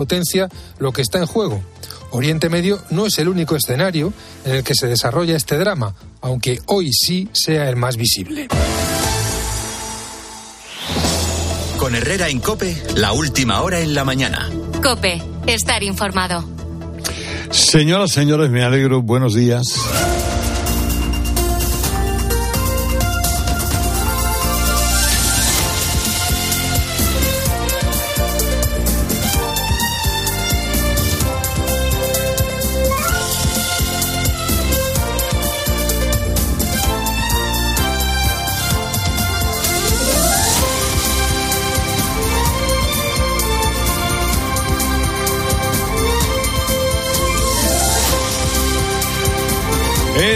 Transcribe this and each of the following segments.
potencia lo que está en juego. Oriente Medio no es el único escenario en el que se desarrolla este drama, aunque hoy sí sea el más visible. Con Herrera en Cope, la última hora en la mañana. Cope, estar informado. Señoras, señores, me alegro. Buenos días.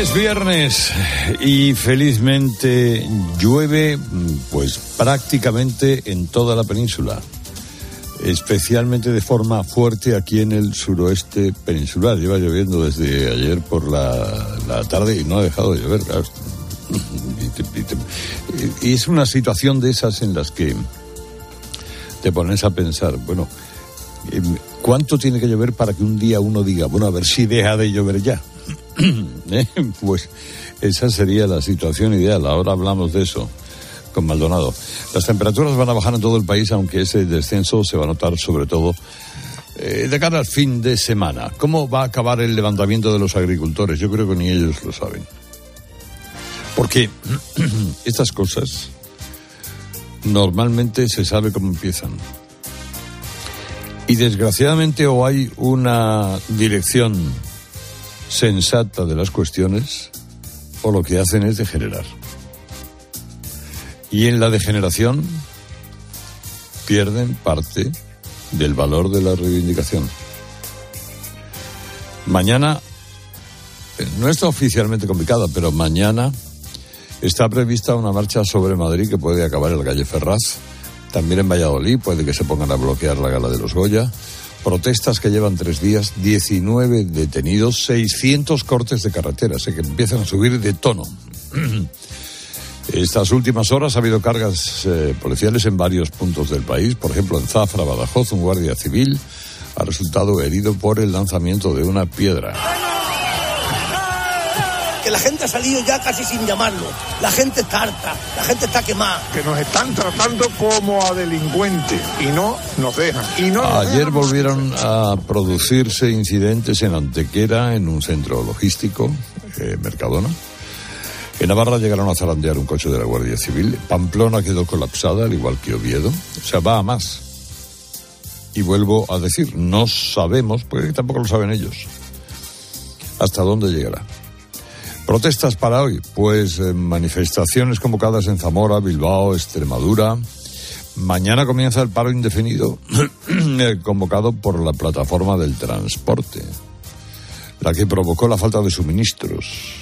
Es viernes y felizmente llueve pues prácticamente en toda la península, especialmente de forma fuerte aquí en el suroeste peninsular. Lleva lloviendo desde ayer por la, tarde y no ha dejado de llover. Y es una situación de esas en las que te pones a pensar, bueno, ¿cuánto tiene que llover para que un día uno diga, bueno, a ver si deja de llover ya? ¿Eh? Pues esa sería la situación ideal. Ahora hablamos de eso con Maldonado. Las temperaturas van a bajar en todo el país, aunque ese descenso se va a notar sobre todo eh, de cara al fin de semana. ¿Cómo va a acabar el levantamiento de los agricultores? Yo creo que ni ellos lo saben. Porque estas cosas normalmente se sabe cómo empiezan. Y desgraciadamente o hay una dirección sensata de las cuestiones o lo que hacen es degenerar. Y en la degeneración pierden parte del valor de la reivindicación. Mañana, eh, no está oficialmente complicada, pero mañana está prevista una marcha sobre Madrid que puede acabar en la calle Ferraz. También en Valladolid puede que se pongan a bloquear la gala de los Goya. Protestas que llevan tres días, 19 detenidos, 600 cortes de carretera, sé que empiezan a subir de tono. Estas últimas horas ha habido cargas eh, policiales en varios puntos del país. Por ejemplo, en Zafra, Badajoz, un guardia civil ha resultado herido por el lanzamiento de una piedra que la gente ha salido ya casi sin llamarlo. La gente está harta, la gente está quemada. Que nos están tratando como a delincuentes y no nos dejan. Y no Ayer volvieron a producirse incidentes en Antequera, en un centro logístico, eh, Mercadona. En Navarra llegaron a zarandear un coche de la Guardia Civil. Pamplona quedó colapsada, al igual que Oviedo. O sea, va a más. Y vuelvo a decir, no sabemos, porque tampoco lo saben ellos, hasta dónde llegará. Protestas para hoy, pues eh, manifestaciones convocadas en Zamora, Bilbao, Extremadura. Mañana comienza el paro indefinido eh, convocado por la plataforma del transporte, la que provocó la falta de suministros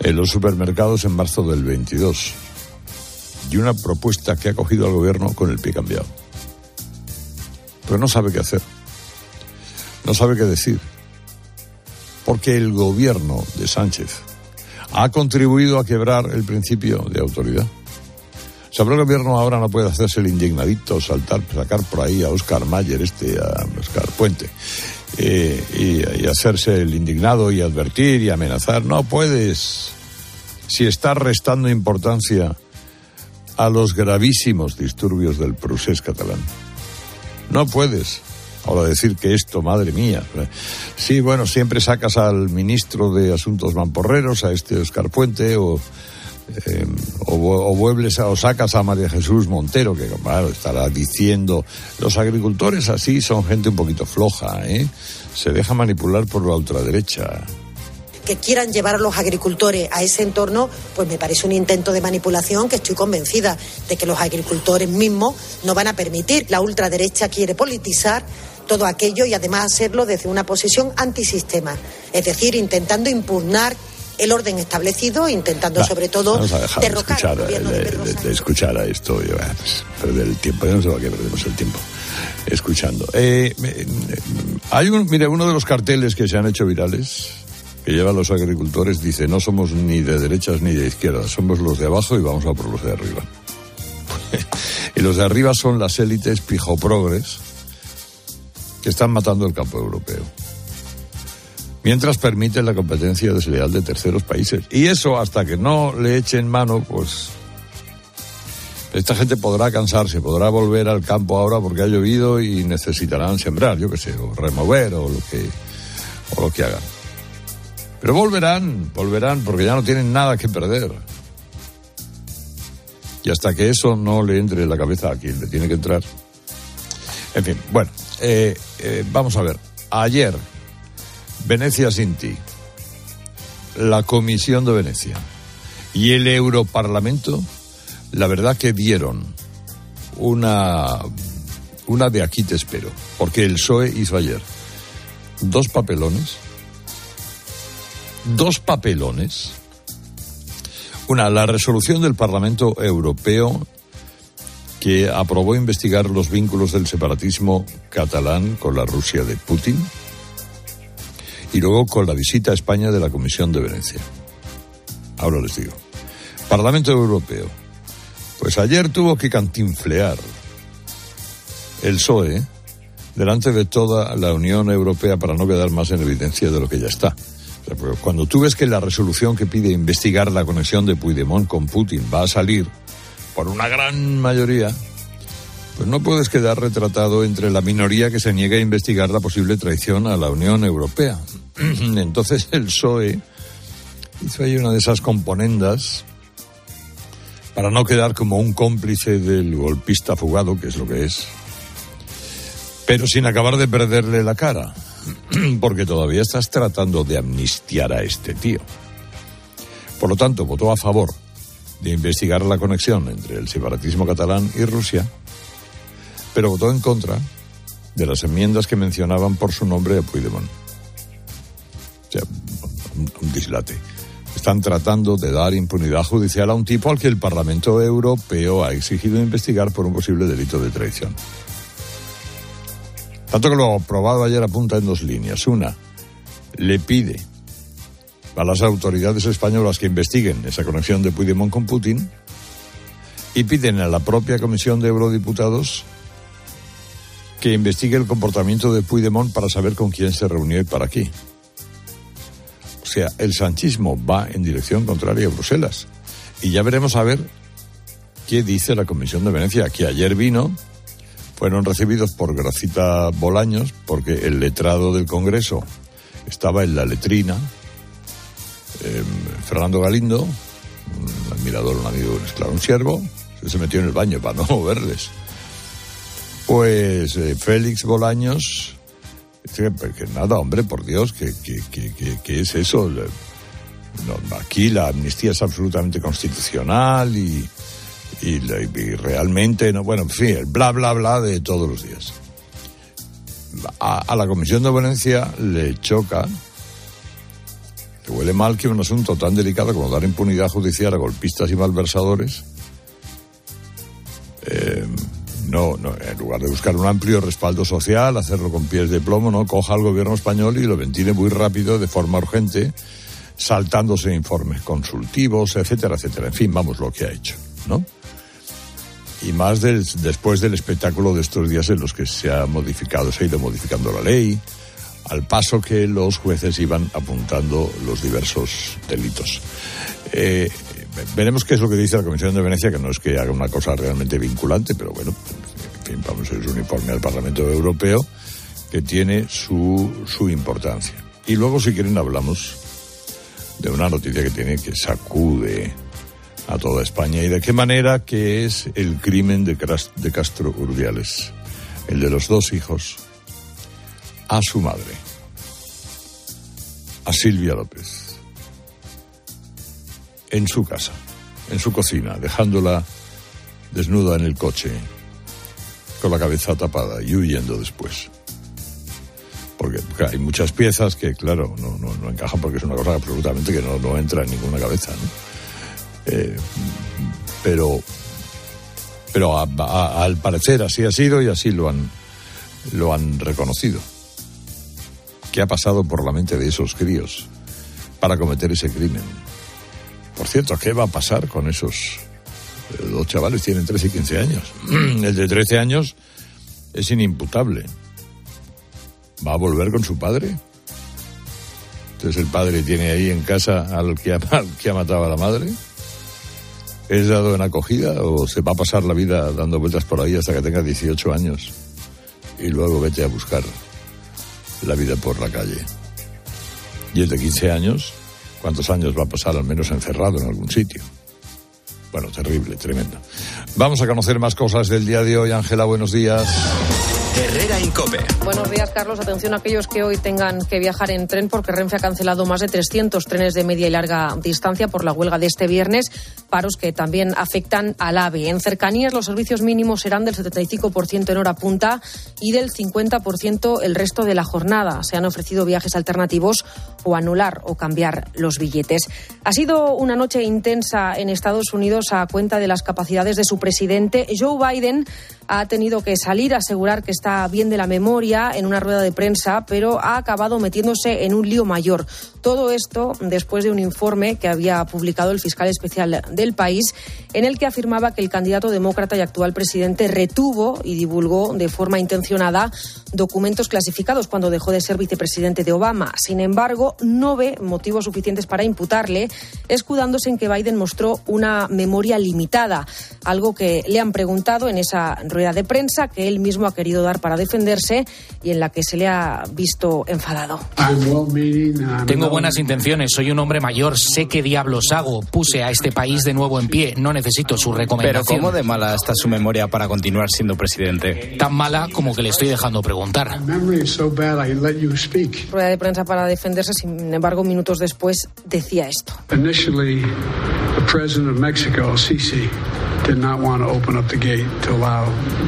en los supermercados en marzo del 22 y una propuesta que ha cogido al gobierno con el pie cambiado. Pero no sabe qué hacer, no sabe qué decir, porque el gobierno de Sánchez ha contribuido a quebrar el principio de autoridad. Sabrá el gobierno ahora no puede hacerse el indignadito, saltar, sacar por ahí a Oscar Mayer, este, a Oscar Puente, eh, y, hacerse el indignado y advertir y amenazar. No puedes. Si estás restando importancia a los gravísimos disturbios del procés catalán. No puedes. Ahora decir que esto, madre mía. Sí, bueno, siempre sacas al ministro de Asuntos Mamporreros, a este Oscar Puente, o, eh, o, vuelves o sacas a María Jesús Montero, que claro, estará diciendo, los agricultores así son gente un poquito floja, ¿eh? Se deja manipular por la ultraderecha que quieran llevar a los agricultores a ese entorno, pues me parece un intento de manipulación que estoy convencida de que los agricultores mismos no van a permitir. La ultraderecha quiere politizar todo aquello y además hacerlo desde una posición antisistema, es decir, intentando impugnar el orden establecido, intentando sobre todo derrocar el gobierno de, escuchar a esto, pues, perder el tiempo, no sé para qué perdemos el tiempo escuchando. Eh, hay un, mire, uno de los carteles que se han hecho virales que llevan los agricultores dice no somos ni de derechas ni de izquierdas, somos los de abajo y vamos a por los de arriba. y los de arriba son las élites pijoprogres están matando el campo europeo. Mientras permiten la competencia desleal de terceros países. Y eso hasta que no le echen mano, pues esta gente podrá cansarse, podrá volver al campo ahora porque ha llovido y necesitarán sembrar, yo qué sé, o remover o lo que, o lo que hagan. Pero volverán, volverán porque ya no tienen nada que perder. Y hasta que eso no le entre en la cabeza a quien le tiene que entrar. En fin, bueno, eh, eh, vamos a ver. Ayer, Venecia sin ti, la Comisión de Venecia y el Europarlamento, la verdad que dieron una, una de aquí te espero, porque el PSOE hizo ayer dos papelones, dos papelones, una, la resolución del Parlamento Europeo que aprobó investigar los vínculos del separatismo catalán con la Rusia de Putin y luego con la visita a España de la Comisión de Venecia. Ahora les digo. Parlamento Europeo. Pues ayer tuvo que cantinflear el PSOE delante de toda la Unión Europea para no quedar más en evidencia de lo que ya está. Cuando tú ves que la resolución que pide investigar la conexión de Puigdemont con Putin va a salir por una gran mayoría, pues no puedes quedar retratado entre la minoría que se niega a investigar la posible traición a la Unión Europea. Entonces el PSOE hizo ahí una de esas componendas para no quedar como un cómplice del golpista fugado, que es lo que es, pero sin acabar de perderle la cara, porque todavía estás tratando de amnistiar a este tío. Por lo tanto, votó a favor de investigar la conexión entre el separatismo catalán y Rusia, pero votó en contra de las enmiendas que mencionaban por su nombre a Puigdemont. O sea, un, dislate. Están tratando de dar impunidad judicial a un tipo al que el Parlamento Europeo ha exigido investigar por un posible delito de traición. Tanto que lo aprobado ayer apunta en dos líneas. Una, le pide a las autoridades españolas que investiguen esa conexión de Puigdemont con Putin y piden a la propia Comisión de Eurodiputados que investigue el comportamiento de Puigdemont para saber con quién se reunió y para qué. O sea, el sanchismo va en dirección contraria a Bruselas. Y ya veremos a ver qué dice la Comisión de Venecia, que ayer vino, fueron recibidos por Gracita Bolaños, porque el letrado del Congreso estaba en la letrina, Em, Fernando Galindo, un admirador, un amigo, un esclavo, un siervo, se metió en el baño para no moverles. Pues eh, Félix Bolaños, dice que, nada, hombre, por Dios, que, es eso. aquí la amnistía es absolutamente constitucional y, y, realmente, no, bueno, en fin, el bla, bla, bla de todos los días. A la Comisión de Valencia le choca huele mal que un asunto tan delicado como dar impunidad judicial a golpistas y malversadores, eh, no, no, en lugar de buscar un amplio respaldo social, hacerlo con pies de plomo, no, coja al gobierno español y lo ventile muy rápido, de forma urgente, saltándose informes consultivos, etcétera, etcétera. En fin, vamos, lo que ha hecho, ¿no? Y más después del espectáculo de estos días en los que se ha modificado, se ha ido modificando la ley, al paso que los jueces iban apuntando los diversos delitos. Eh, veremos qué es lo que dice la Comisión de Venecia, que no es que haga una cosa realmente vinculante, pero bueno, en fin, vamos, es un informe al Parlamento Europeo que tiene su, su importancia. Y luego, si quieren, hablamos de una noticia que tiene que sacude a toda España y de qué manera que es el crimen de, Castro Urdiales, el de los dos hijos a su madre, a Silvia López, en su casa, en su cocina, dejándola desnuda en el coche, con la cabeza tapada y huyendo después. Porque, hay muchas piezas que, claro, no, no, encajan porque es una cosa absolutamente que no, entra en ninguna cabeza. Eh, pero pero al parecer así ha sido y así lo han, lo han reconocido. ¿Qué ha pasado por la mente de esos críos para cometer ese crimen? Por cierto, ¿qué va a pasar con esos eh, dos chavales? Tienen 13 y 15 años. El de 13 años es inimputable. va a volver con su padre. Entonces el padre tiene ahí en casa al que ha, que ha matado a la madre. ¿Es dado en acogida o se va a pasar la vida dando vueltas por ahí hasta que tenga 18 años? Y luego vete a buscar la vida por la calle. Y el de 15 años, ¿cuántos años va a pasar al menos encerrado en algún sitio? Bueno, terrible, tremendo. Vamos a conocer más cosas del día de hoy. Ángela, buenos días. Herrera Incope. Buenos días, Carlos. Atención a aquellos que hoy tengan que viajar en tren porque Renfe ha cancelado más de 300 trenes de media y larga distancia por la huelga de este viernes, paros que también afectan al AVE. En cercanías los servicios mínimos serán del 75% en hora punta y del 50% el resto de la jornada. Se han ofrecido viajes alternativos o anular o cambiar los billetes. Ha sido una noche intensa en Estados Unidos a cuenta de las capacidades de su presidente. Joe Biden ha tenido que salir a asegurar que está bien de la memoria en una rueda de prensa, pero ha acabado metiéndose en un lío mayor. Todo esto después de un informe que había publicado el fiscal especial del país, en el que afirmaba que el candidato demócrata y actual presidente retuvo y divulgó de forma intencionada documentos clasificados cuando dejó de ser vicepresidente de Obama. Sin embargo, no ve motivos suficientes para imputarle, escudándose en que Biden mostró una memoria limitada, algo que le han preguntado en esa rueda de prensa que él mismo ha querido dar para defenderse y en la que se le ha visto enfadado. Tengo buenas intenciones, soy un hombre mayor, sé qué diablos hago. Puse a este país de nuevo en pie, no necesito su recomendación. Pero ¿cómo de mala está su memoria para continuar siendo presidente? Tan mala como que le estoy dejando preguntar. Rueda de prensa para defenderse, sin embargo, minutos después decía esto.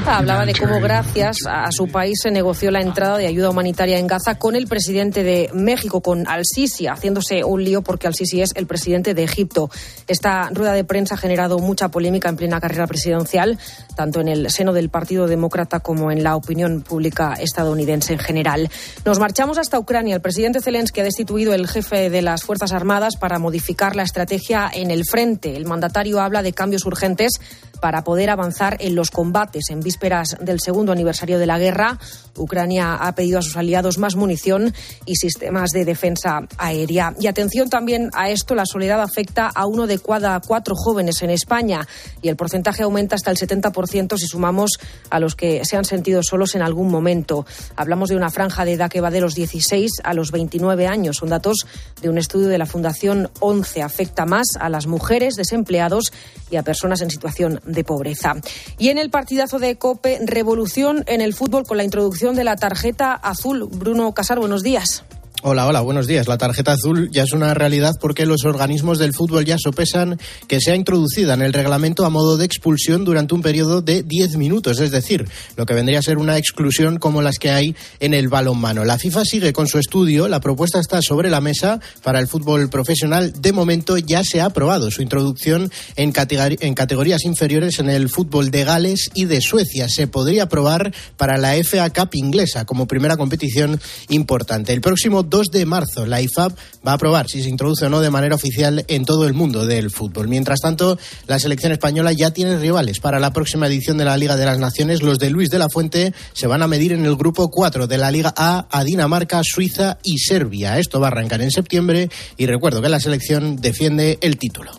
Hablaba de cómo gracias a su país se negoció la entrada de ayuda humanitaria en Gaza con el presidente de México, con Al-Sisi, haciéndose un lío porque Al-Sisi es el presidente de Egipto. Esta rueda de prensa ha generado mucha polémica en plena carrera presidencial, tanto en el seno del Partido Demócrata como en la opinión pública estadounidense en general. Nos marchamos hasta Ucrania. El presidente Zelensky ha destituido el jefe de las Fuerzas Armadas para modificar la estrategia en el frente. El mandatario habla de cambios urgentes para poder avanzar en los combates. En vísperas del segundo aniversario de la guerra, Ucrania ha pedido a sus aliados más munición y sistemas de defensa aérea. Y atención también a esto, la soledad afecta a uno de cada cuatro jóvenes en España y el porcentaje aumenta hasta el 70% si sumamos a los que se han sentido solos en algún momento. Hablamos de una franja de edad que va de los 16 a los 29 años. Son datos de un estudio de la Fundación 11. Afecta más a las mujeres, desempleados y a personas en situación de pobreza. Y en el partidazo de COPE, revolución en el fútbol con la introducción de la tarjeta azul. Bruno Casar, buenos días. Hola, hola, buenos días. La tarjeta azul ya es una realidad porque los organismos del fútbol ya sopesan que sea introducida en el reglamento a modo de expulsión durante un periodo de 10 minutos, es decir, lo que vendría a ser una exclusión como las que hay en el balonmano. La FIFA sigue con su estudio, la propuesta está sobre la mesa para el fútbol profesional. De momento ya se ha aprobado su introducción en, categorías inferiores en el fútbol de Gales y de Suecia. Se podría aprobar para la FA Cup inglesa como primera competición importante. El próximo 2 de marzo. La IFAB va a aprobar si se introduce o no de manera oficial en todo el mundo del fútbol. Mientras tanto, la selección española ya tiene rivales para la próxima edición de la Liga de las Naciones. Los de Luis de la Fuente se van a medir en el grupo 4 de la Liga A a Dinamarca, Suiza y Serbia. Esto va a arrancar en septiembre y recuerdo que la selección defiende el título.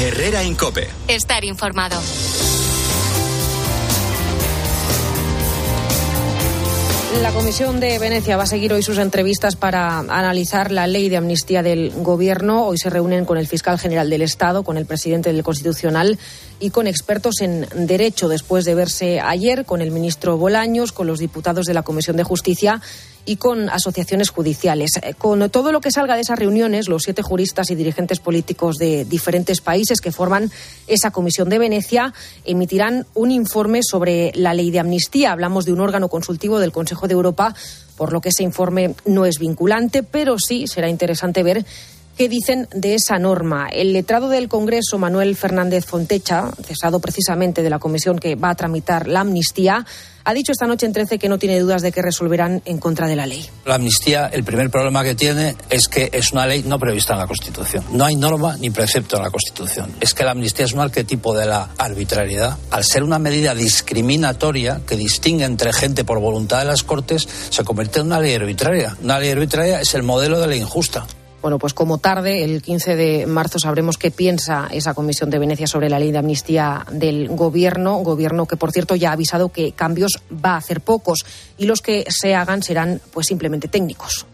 Herrera Incope. Estar informado. La Comisión de Venecia va a seguir hoy sus entrevistas para analizar la ley de amnistía del Gobierno. Hoy se reúnen con el fiscal general del Estado, con el presidente del Constitucional y con expertos en derecho, después de verse ayer con el ministro Bolaños, con los diputados de la Comisión de Justicia y con asociaciones judiciales. Eh, con todo lo que salga de esas reuniones, los siete juristas y dirigentes políticos de diferentes países que forman esa Comisión de Venecia emitirán un informe sobre la ley de amnistía. Hablamos de un órgano consultivo del Consejo de Europa, por lo que ese informe no es vinculante, pero sí será interesante ver ¿Qué dicen de esa norma? El letrado del Congreso, Manuel Fernández Fontecha, cesado precisamente de la comisión que va a tramitar la amnistía, ha dicho esta noche en 13 que no tiene dudas de que resolverán en contra de la ley. La amnistía, el primer problema que tiene es que es una ley no prevista en la Constitución. No hay norma ni precepto en la Constitución. Es que la amnistía es un arquetipo de la arbitrariedad. Al ser una medida discriminatoria que distingue entre gente por voluntad de las Cortes, se convierte en una ley arbitraria. Una ley arbitraria es el modelo de la injusta. Bueno, pues como tarde, el 15 de marzo sabremos qué piensa esa Comisión de Venecia sobre la ley de amnistía del Gobierno, gobierno que, por cierto, ya ha avisado que cambios va a hacer pocos y los que se hagan serán pues simplemente técnicos.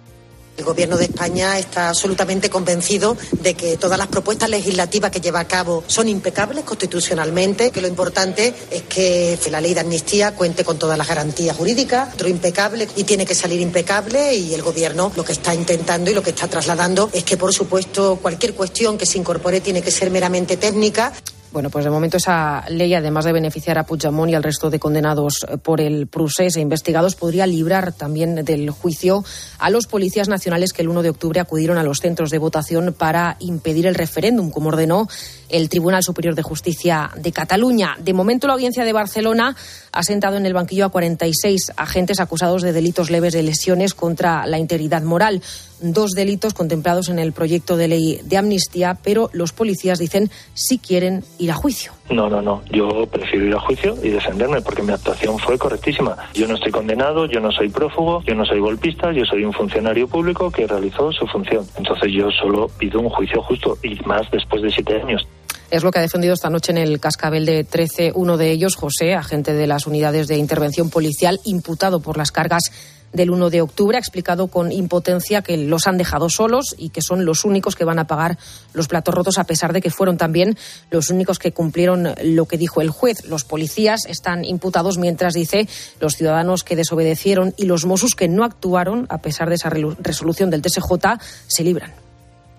El Gobierno de España está absolutamente convencido de que todas las propuestas legislativas que lleva a cabo son impecables constitucionalmente, que lo importante es que la ley de amnistía cuente con todas las garantías jurídicas, otro impecable y tiene que salir impecable y el Gobierno lo que está intentando y lo que está trasladando es que, por supuesto, cualquier cuestión que se incorpore tiene que ser meramente técnica. Bueno, pues de momento esa ley, además de beneficiar a Puigdemont y al resto de condenados por el procés e investigados, podría librar también del juicio a los policías nacionales que el 1 de octubre acudieron a los centros de votación para impedir el referéndum, como ordenó el Tribunal Superior de Justicia de Cataluña. De momento, la audiencia de Barcelona ha sentado en el banquillo a 46 agentes acusados de delitos leves de lesiones contra la integridad moral. Dos delitos contemplados en el proyecto de ley de amnistía, pero los policías dicen si quieren ir a juicio. No, no, no. Yo prefiero ir a juicio y defenderme porque mi actuación fue correctísima. Yo no estoy condenado, yo no soy prófugo, yo no soy golpista, yo soy un funcionario público que realizó su función. Entonces yo solo pido un juicio justo y más después de siete años. Es lo que ha defendido esta noche en el cascabel de 13 uno de ellos, José, agente de las unidades de intervención policial, imputado por las cargas del 1 de octubre. Ha explicado con impotencia que los han dejado solos y que son los únicos que van a pagar los platos rotos, a pesar de que fueron también los únicos que cumplieron lo que dijo el juez. Los policías están imputados, mientras dice los ciudadanos que desobedecieron y los Mossos que no actuaron, a pesar de esa resolución del TSJ, se libran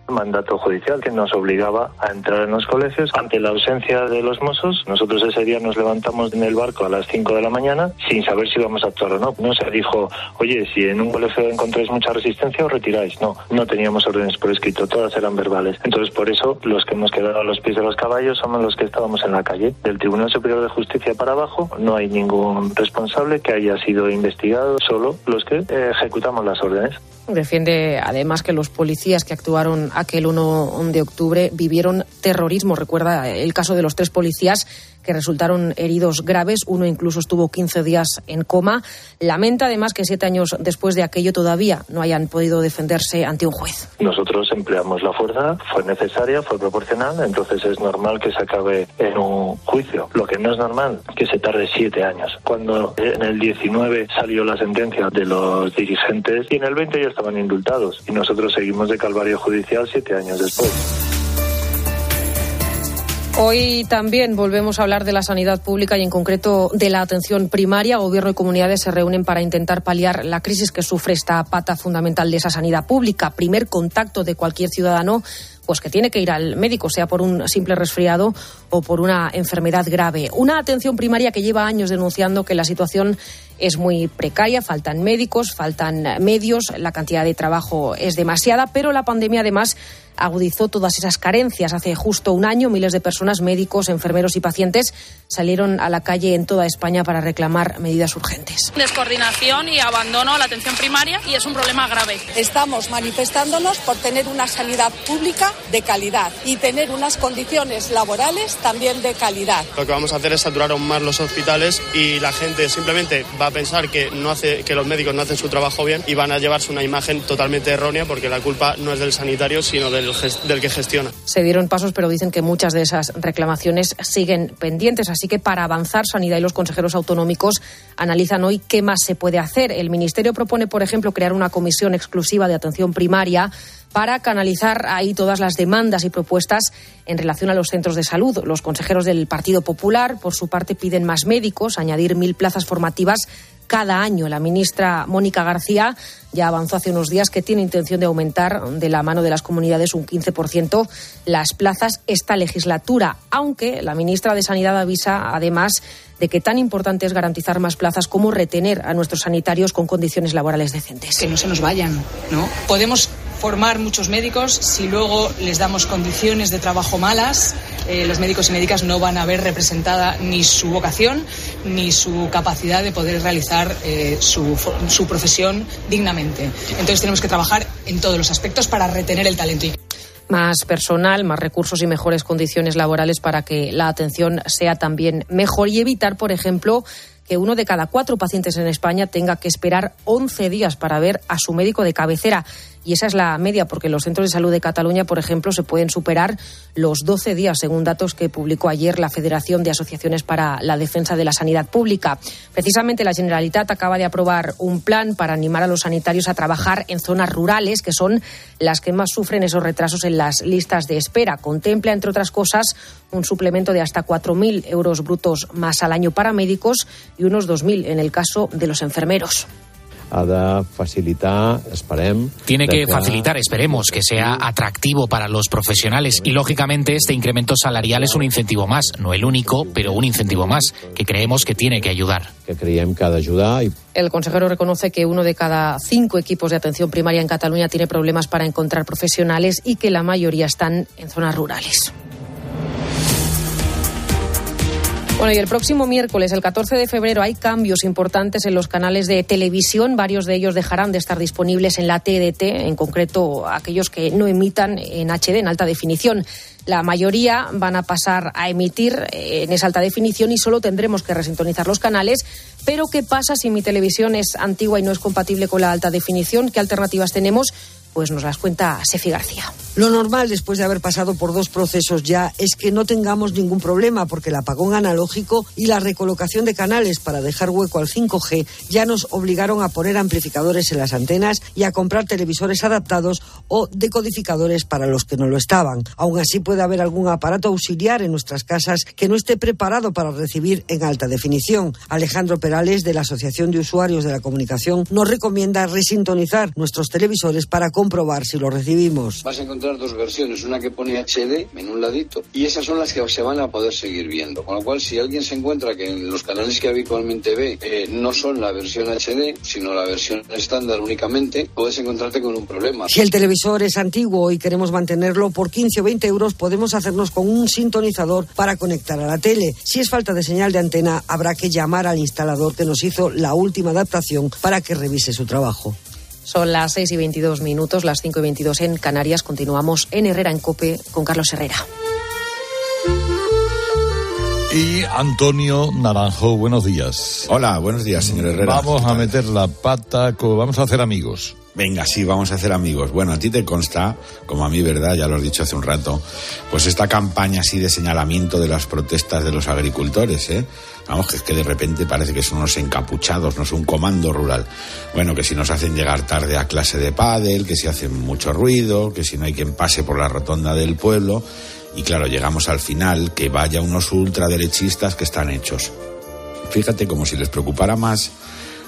mandato judicial que nos obligaba a entrar en los colegios. Ante la ausencia de los mozos, nosotros ese día nos levantamos en el barco a las 5 de la mañana sin saber si íbamos a actuar o no. No se dijo, oye, si en un colegio encontráis mucha resistencia, os retiráis. No, no teníamos órdenes por escrito, todas eran verbales. Entonces, por eso, los que hemos quedado a los pies de los caballos somos los que estábamos en la calle. Del Tribunal Superior de Justicia para abajo, no hay ningún responsable que haya sido investigado, solo los que ejecutamos las órdenes. Defiende además que los policías que actuaron aquel 1 de octubre vivieron terrorismo. Recuerda el caso de los tres policías que resultaron heridos graves. Uno incluso estuvo 15 días en coma. Lamenta además que siete años después de aquello todavía no hayan podido defenderse ante un juez. Nosotros empleamos la fuerza, fue necesaria, fue proporcional, entonces es normal que se acabe en un juicio. Lo que no es normal que se tarde siete años. Cuando en el 19 salió la sentencia de los dirigentes y en el 20 ya estaban indultados y nosotros seguimos de calvario judicial siete años después. Hoy también volvemos a hablar de la sanidad pública y en concreto de la atención primaria. Gobierno y comunidades se reúnen para intentar paliar la crisis que sufre esta pata fundamental de esa sanidad pública. Primer contacto de cualquier ciudadano pues que tiene que ir al médico, sea por un simple resfriado o por una enfermedad grave. Una atención primaria que lleva años denunciando que la situación es muy precaria, faltan médicos, faltan medios, la cantidad de trabajo es demasiada, pero la pandemia además agudizó todas esas carencias. Hace justo un año miles de personas, médicos, enfermeros y pacientes salieron a la calle en toda España para reclamar medidas urgentes. Descoordinación y abandono a la atención primaria y es un problema grave. Estamos manifestándonos por tener una sanidad pública de calidad y tener unas condiciones laborales también de calidad. Lo que vamos a hacer es saturar aún más los hospitales y la gente simplemente va a pensar que no hace que los médicos no hacen su trabajo bien y van a llevarse una imagen totalmente errónea porque la culpa no es del sanitario sino del, del que gestiona. Se dieron pasos pero dicen que muchas de esas reclamaciones siguen pendientes así que para avanzar Sanidad y los consejeros autonómicos analizan hoy qué más se puede hacer. El ministerio propone por ejemplo crear una comisión exclusiva de atención primaria para canalizar ahí todas las demandas y propuestas en relación a los centros de salud. Los consejeros del Partido Popular, por su parte, piden más médicos, añadir mil plazas formativas cada año. La ministra Mónica García ya avanzó hace unos días que tiene intención de aumentar de la mano de las comunidades un 15% las plazas esta legislatura, aunque la ministra de Sanidad avisa además de que tan importante es garantizar más plazas como retener a nuestros sanitarios con condiciones laborales decentes. Que no se nos vayan, ¿no? Podemos formar muchos médicos, si luego les damos condiciones de trabajo malas, eh, los médicos y médicas no van a ver representada ni su vocación ni su capacidad de poder realizar eh, su, su profesión dignamente. Entonces tenemos que trabajar en todos los aspectos para retener el talento más personal, más recursos y mejores condiciones laborales para que la atención sea también mejor y evitar, por ejemplo, que uno de cada cuatro pacientes en España tenga que esperar 11 días para ver a su médico de cabecera y esa es la media, porque los centros de salud de Cataluña, por ejemplo, se pueden superar los 12 días, según datos que publicó ayer la Federación de Asociaciones para la Defensa de la Sanidad Pública. Precisamente la Generalitat acaba de aprobar un plan para animar a los sanitarios a trabajar en zonas rurales, que son las que más sufren esos retrasos en las listas de espera. Contempla, entre otras cosas, un suplemento de hasta 4.000 euros brutos más al año para médicos y unos 2.000 en el caso de los enfermeros ha de facilitar, esperem... Tiene que facilitar, esperemos, que sea atractivo para los profesionales y, lógicamente, este incremento salarial es un incentivo más, no el único, pero un incentivo más, que creemos que tiene que ayudar. Que creemos que ha de ayudar. Y... El consejero reconoce que uno de cada cinco equipos de atención primaria en Cataluña tiene problemas para encontrar profesionales y que la mayoría están en zonas rurales. Bueno, y el próximo miércoles, el 14 de febrero, hay cambios importantes en los canales de televisión. Varios de ellos dejarán de estar disponibles en la TDT, en concreto aquellos que no emitan en HD, en alta definición. La mayoría van a pasar a emitir en esa alta definición y solo tendremos que resintonizar los canales. Pero, ¿qué pasa si mi televisión es antigua y no es compatible con la alta definición? ¿Qué alternativas tenemos? Pues nos las cuenta Sefi García. Lo normal, después de haber pasado por dos procesos ya, es que no tengamos ningún problema, porque el apagón analógico y la recolocación de canales para dejar hueco al 5G ya nos obligaron a poner amplificadores en las antenas y a comprar televisores adaptados o decodificadores para los que no lo estaban. Aún así, puede haber algún aparato auxiliar en nuestras casas que no esté preparado para recibir en alta definición. Alejandro Perales, de la Asociación de Usuarios de la Comunicación, nos recomienda resintonizar nuestros televisores para comprobar si lo recibimos. Vas a encontrar dos versiones, una que pone HD en un ladito y esas son las que se van a poder seguir viendo. Con lo cual, si alguien se encuentra que en los canales que habitualmente ve eh, no son la versión HD, sino la versión estándar únicamente, puedes encontrarte con un problema. Si el televisor es antiguo y queremos mantenerlo por 15 o 20 euros, podemos hacernos con un sintonizador para conectar a la tele. Si es falta de señal de antena, habrá que llamar al instalador que nos hizo la última adaptación para que revise su trabajo. Son las 6 y 22 minutos, las 5 y 22 en Canarias. Continuamos en Herrera en Cope con Carlos Herrera. Y Antonio Naranjo, buenos días. Hola, buenos días, señor Herrera. Vamos a meter la pata, vamos a hacer amigos. Venga, sí, vamos a hacer amigos. Bueno, a ti te consta, como a mí, ¿verdad? Ya lo has dicho hace un rato, pues esta campaña así de señalamiento de las protestas de los agricultores, ¿eh? Vamos, que es que de repente parece que son unos encapuchados, no es un comando rural. Bueno, que si nos hacen llegar tarde a clase de pádel, que si hacen mucho ruido, que si no hay quien pase por la rotonda del pueblo. Y claro, llegamos al final, que vaya unos ultraderechistas que están hechos. Fíjate como si les preocupara más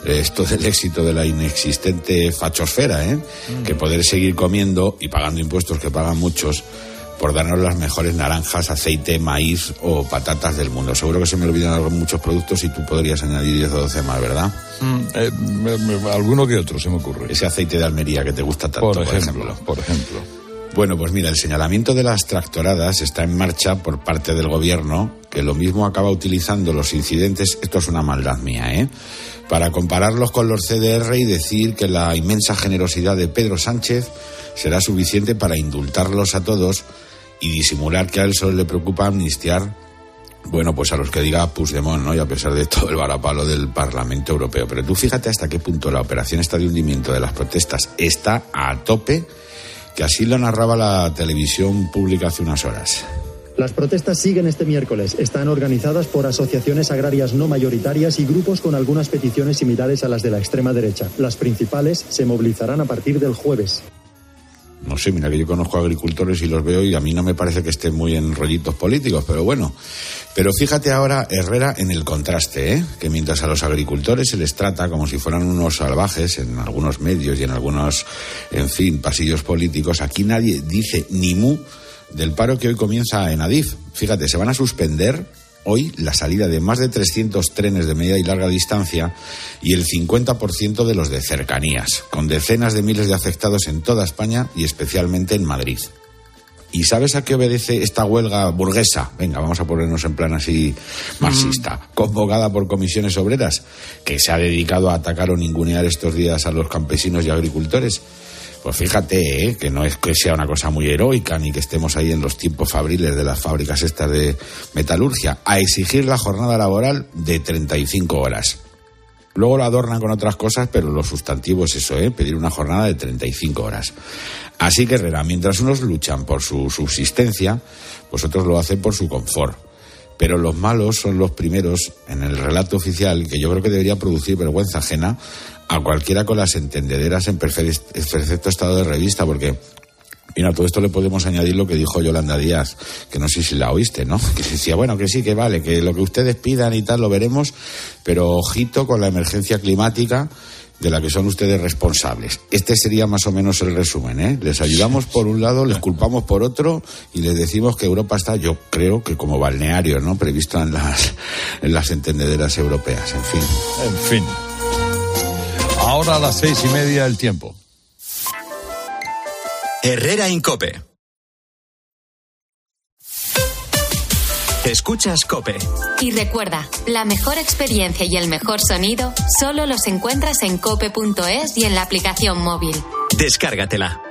esto del éxito de la inexistente fachosfera, ¿eh? Mm. Que poder seguir comiendo y pagando impuestos que pagan muchos por darnos las mejores naranjas, aceite, maíz o patatas del mundo. Seguro que se me olvidan muchos productos y tú podrías añadir 10 o 12 más, ¿verdad? Mm, eh, alguno que otro se me ocurre. Ese aceite de Almería que te gusta tanto, por ejemplo. Por ejemplo. Bueno, pues mira, el señalamiento de las tractoradas está en marcha por parte del gobierno, que lo mismo acaba utilizando los incidentes, esto es una maldad mía, ¿eh? Para compararlos con los CDR y decir que la inmensa generosidad de Pedro Sánchez será suficiente para indultarlos a todos y disimular que a él solo le preocupa amnistiar, bueno, pues a los que diga Puigdemont, ¿no? Y a pesar de todo el varapalo del Parlamento Europeo. Pero tú fíjate hasta qué punto la operación esta de hundimiento de las protestas está a tope, que así lo narraba la televisión pública hace unas horas. Las protestas siguen este miércoles. Están organizadas por asociaciones agrarias no mayoritarias y grupos con algunas peticiones similares a las de la extrema derecha. Las principales se movilizarán a partir del jueves. No sé, mira que yo conozco agricultores y los veo y a mí no me parece que estén muy en rollitos políticos, pero bueno. Pero fíjate ahora, Herrera, en el contraste, ¿eh? que mientras a los agricultores se les trata como si fueran unos salvajes en algunos medios y en algunos, en fin, pasillos políticos, aquí nadie dice ni mu del paro que hoy comienza en Adif. Fíjate, se van a suspender hoy la salida de más de 300 trenes de media y larga distancia y el 50% de los de cercanías, con decenas de miles de afectados en toda España y especialmente en Madrid. ¿Y sabes a qué obedece esta huelga burguesa? Venga, vamos a ponernos en plan así marxista. Convocada por comisiones obreras, que se ha dedicado a atacar o ningunear estos días a los campesinos y agricultores. Pues fíjate, ¿eh? que no es que sea una cosa muy heroica ni que estemos ahí en los tiempos fabriles de las fábricas estas de metalurgia, a exigir la jornada laboral de 35 horas. Luego lo adornan con otras cosas, pero lo sustantivo es eso, ¿eh? pedir una jornada de 35 horas. Así que, Herrera, mientras unos luchan por su subsistencia, pues otros lo hacen por su confort. Pero los malos son los primeros en el relato oficial que yo creo que debería producir vergüenza ajena a cualquiera con las entendederas en perfecto estado de revista, porque Mira, todo esto le podemos añadir lo que dijo Yolanda Díaz, que no sé si la oíste, ¿no? Que decía, bueno, que sí, que vale, que lo que ustedes pidan y tal lo veremos, pero ojito con la emergencia climática de la que son ustedes responsables. Este sería más o menos el resumen. ¿eh? Les ayudamos por un lado, les culpamos por otro y les decimos que Europa está, yo creo que como balneario, ¿no? Previsto en las, en las entendederas europeas. En fin. En fin. Ahora a las seis y media el tiempo. Herrera Incope. Escuchas Cope. Y recuerda, la mejor experiencia y el mejor sonido solo los encuentras en cope.es y en la aplicación móvil. Descárgatela.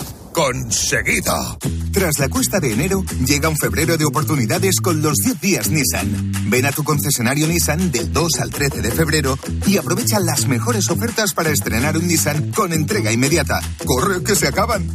conseguido. Tras la cuesta de enero, llega un febrero de oportunidades con los 10 días Nissan. Ven a tu concesionario Nissan del 2 al 13 de febrero y aprovecha las mejores ofertas para estrenar un Nissan con entrega inmediata. ¡Corre, que se acaban!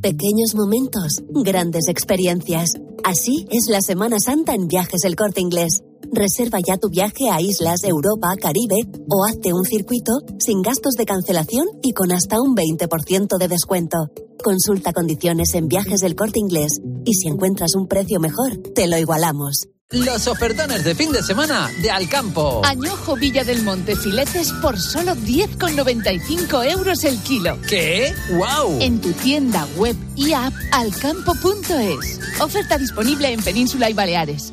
Pequeños momentos, grandes experiencias. Así es la Semana Santa en Viajes El Corte Inglés. Reserva ya tu viaje a islas, Europa, Caribe o hazte un circuito sin gastos de cancelación y con hasta un 20% de descuento. Consulta condiciones en Viajes del Corte Inglés y si encuentras un precio mejor, te lo igualamos. Los ofertones de fin de semana de Alcampo. Añojo Villa del Monte filetes por solo 10,95 euros el kilo. ¿Qué? ¡Wow! En tu tienda web y app alcampo.es. Oferta disponible en Península y Baleares.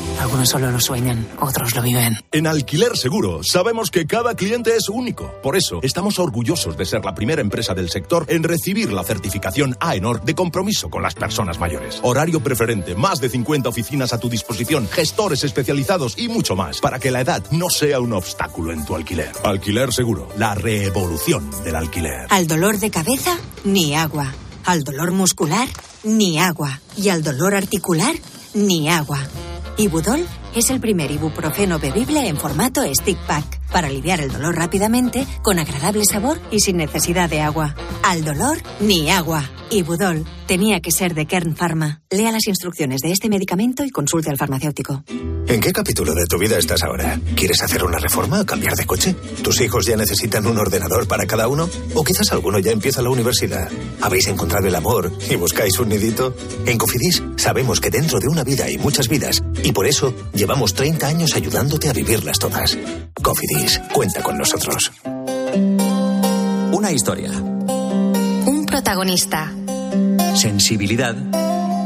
Algunos solo lo sueñan, otros lo viven. En Alquiler Seguro sabemos que cada cliente es único. Por eso estamos orgullosos de ser la primera empresa del sector en recibir la certificación AENOR de compromiso con las personas mayores. Horario preferente, más de 50 oficinas a tu disposición, gestores especializados y mucho más para que la edad no sea un obstáculo en tu alquiler. Alquiler Seguro, la revolución del alquiler. Al dolor de cabeza, ni agua. Al dolor muscular, ni agua. Y al dolor articular, ni agua. Ibudol es el primer ibuprofeno bebible en formato stick pack para aliviar el dolor rápidamente, con agradable sabor y sin necesidad de agua. Al dolor, ni agua. Ibudol tenía que ser de Kern Pharma. Lea las instrucciones de este medicamento y consulte al farmacéutico. ¿En qué capítulo de tu vida estás ahora? ¿Quieres hacer una reforma o cambiar de coche? ¿Tus hijos ya necesitan un ordenador para cada uno? ¿O quizás alguno ya empieza la universidad? ¿Habéis encontrado el amor y buscáis un nidito? En Cofidis sabemos que dentro de una vida hay muchas vidas y por eso llevamos 30 años ayudándote a vivirlas todas. Cofidis, cuenta con nosotros. Una historia. Un protagonista. Sensibilidad.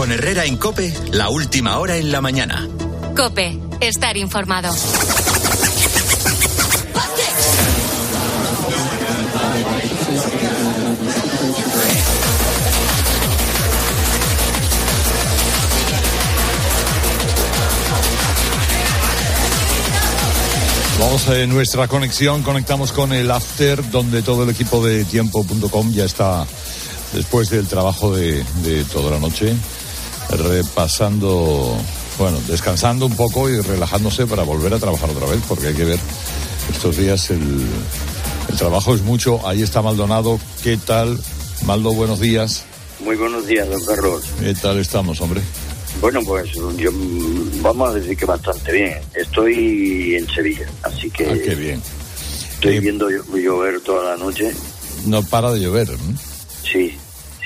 Con Herrera en Cope, la última hora en la mañana. Cope, estar informado. Vamos a nuestra conexión, conectamos con el After, donde todo el equipo de tiempo.com ya está, después del trabajo de, de toda la noche, repasando, bueno, descansando un poco y relajándose para volver a trabajar otra vez, porque hay que ver, estos días el, el trabajo es mucho. Ahí está Maldonado, ¿qué tal? Maldo, buenos días. Muy buenos días, don Carlos. ¿Qué tal estamos, hombre? Bueno, pues yo vamos a decir que bastante bien. Estoy en Sevilla, así que Ah, qué bien. estoy viendo llo- llover toda la noche. No para de llover. ¿eh? Sí,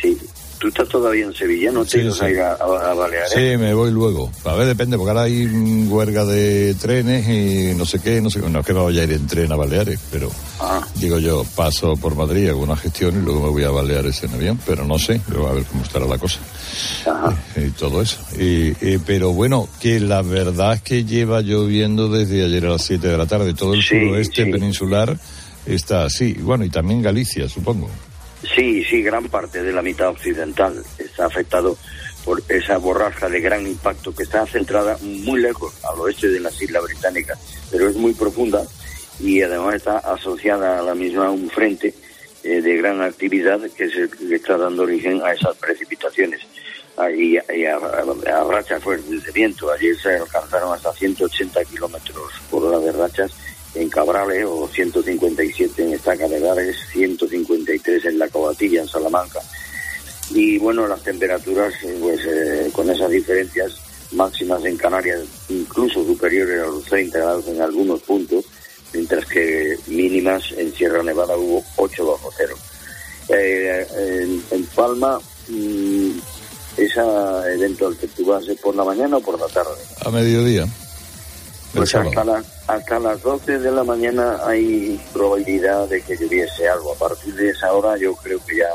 sí. Tú estás todavía en Sevilla, no te Sí, a ir a, Baleares. Sí, me voy luego. A ver, depende, porque ahora hay huelga de trenes y no sé qué, no sé No es que me vaya a ir en tren a Baleares, pero Ah. digo yo, paso por Madrid, hago una gestión y luego me voy a Baleares en avión, pero no sé, luego a ver cómo estará la cosa. Eh, Y todo eso. Y, y- pero bueno, que la verdad es que lleva lloviendo desde ayer a las 7 de la tarde. Todo el suroeste peninsular está así. Bueno, y también Galicia, supongo. Sí, sí, gran parte de la mitad occidental está afectado por esa borrasca de gran impacto que está centrada muy lejos al oeste de las Islas Británicas, pero es muy profunda y además está asociada a la misma un frente eh, de gran actividad que es el que está dando origen a esas precipitaciones y, y a rachas fuertes de viento. Ayer se alcanzaron hasta 180 kilómetros por hora de rachas en Cabrales o 157 en Estaca Salamanca. Y bueno, las temperaturas, eh, pues eh, con esas diferencias máximas en Canarias, incluso superiores a los 30 grados en algunos puntos, mientras que mínimas en Sierra Nevada hubo 8 bajo cero. Eh, en, en Palma, mm, esa evento al que tú vas por la mañana o por la tarde. A mediodía. Pues hasta, la- hasta las 12 de la mañana hay probabilidad de que lloviese algo. A partir de esa hora yo creo que ya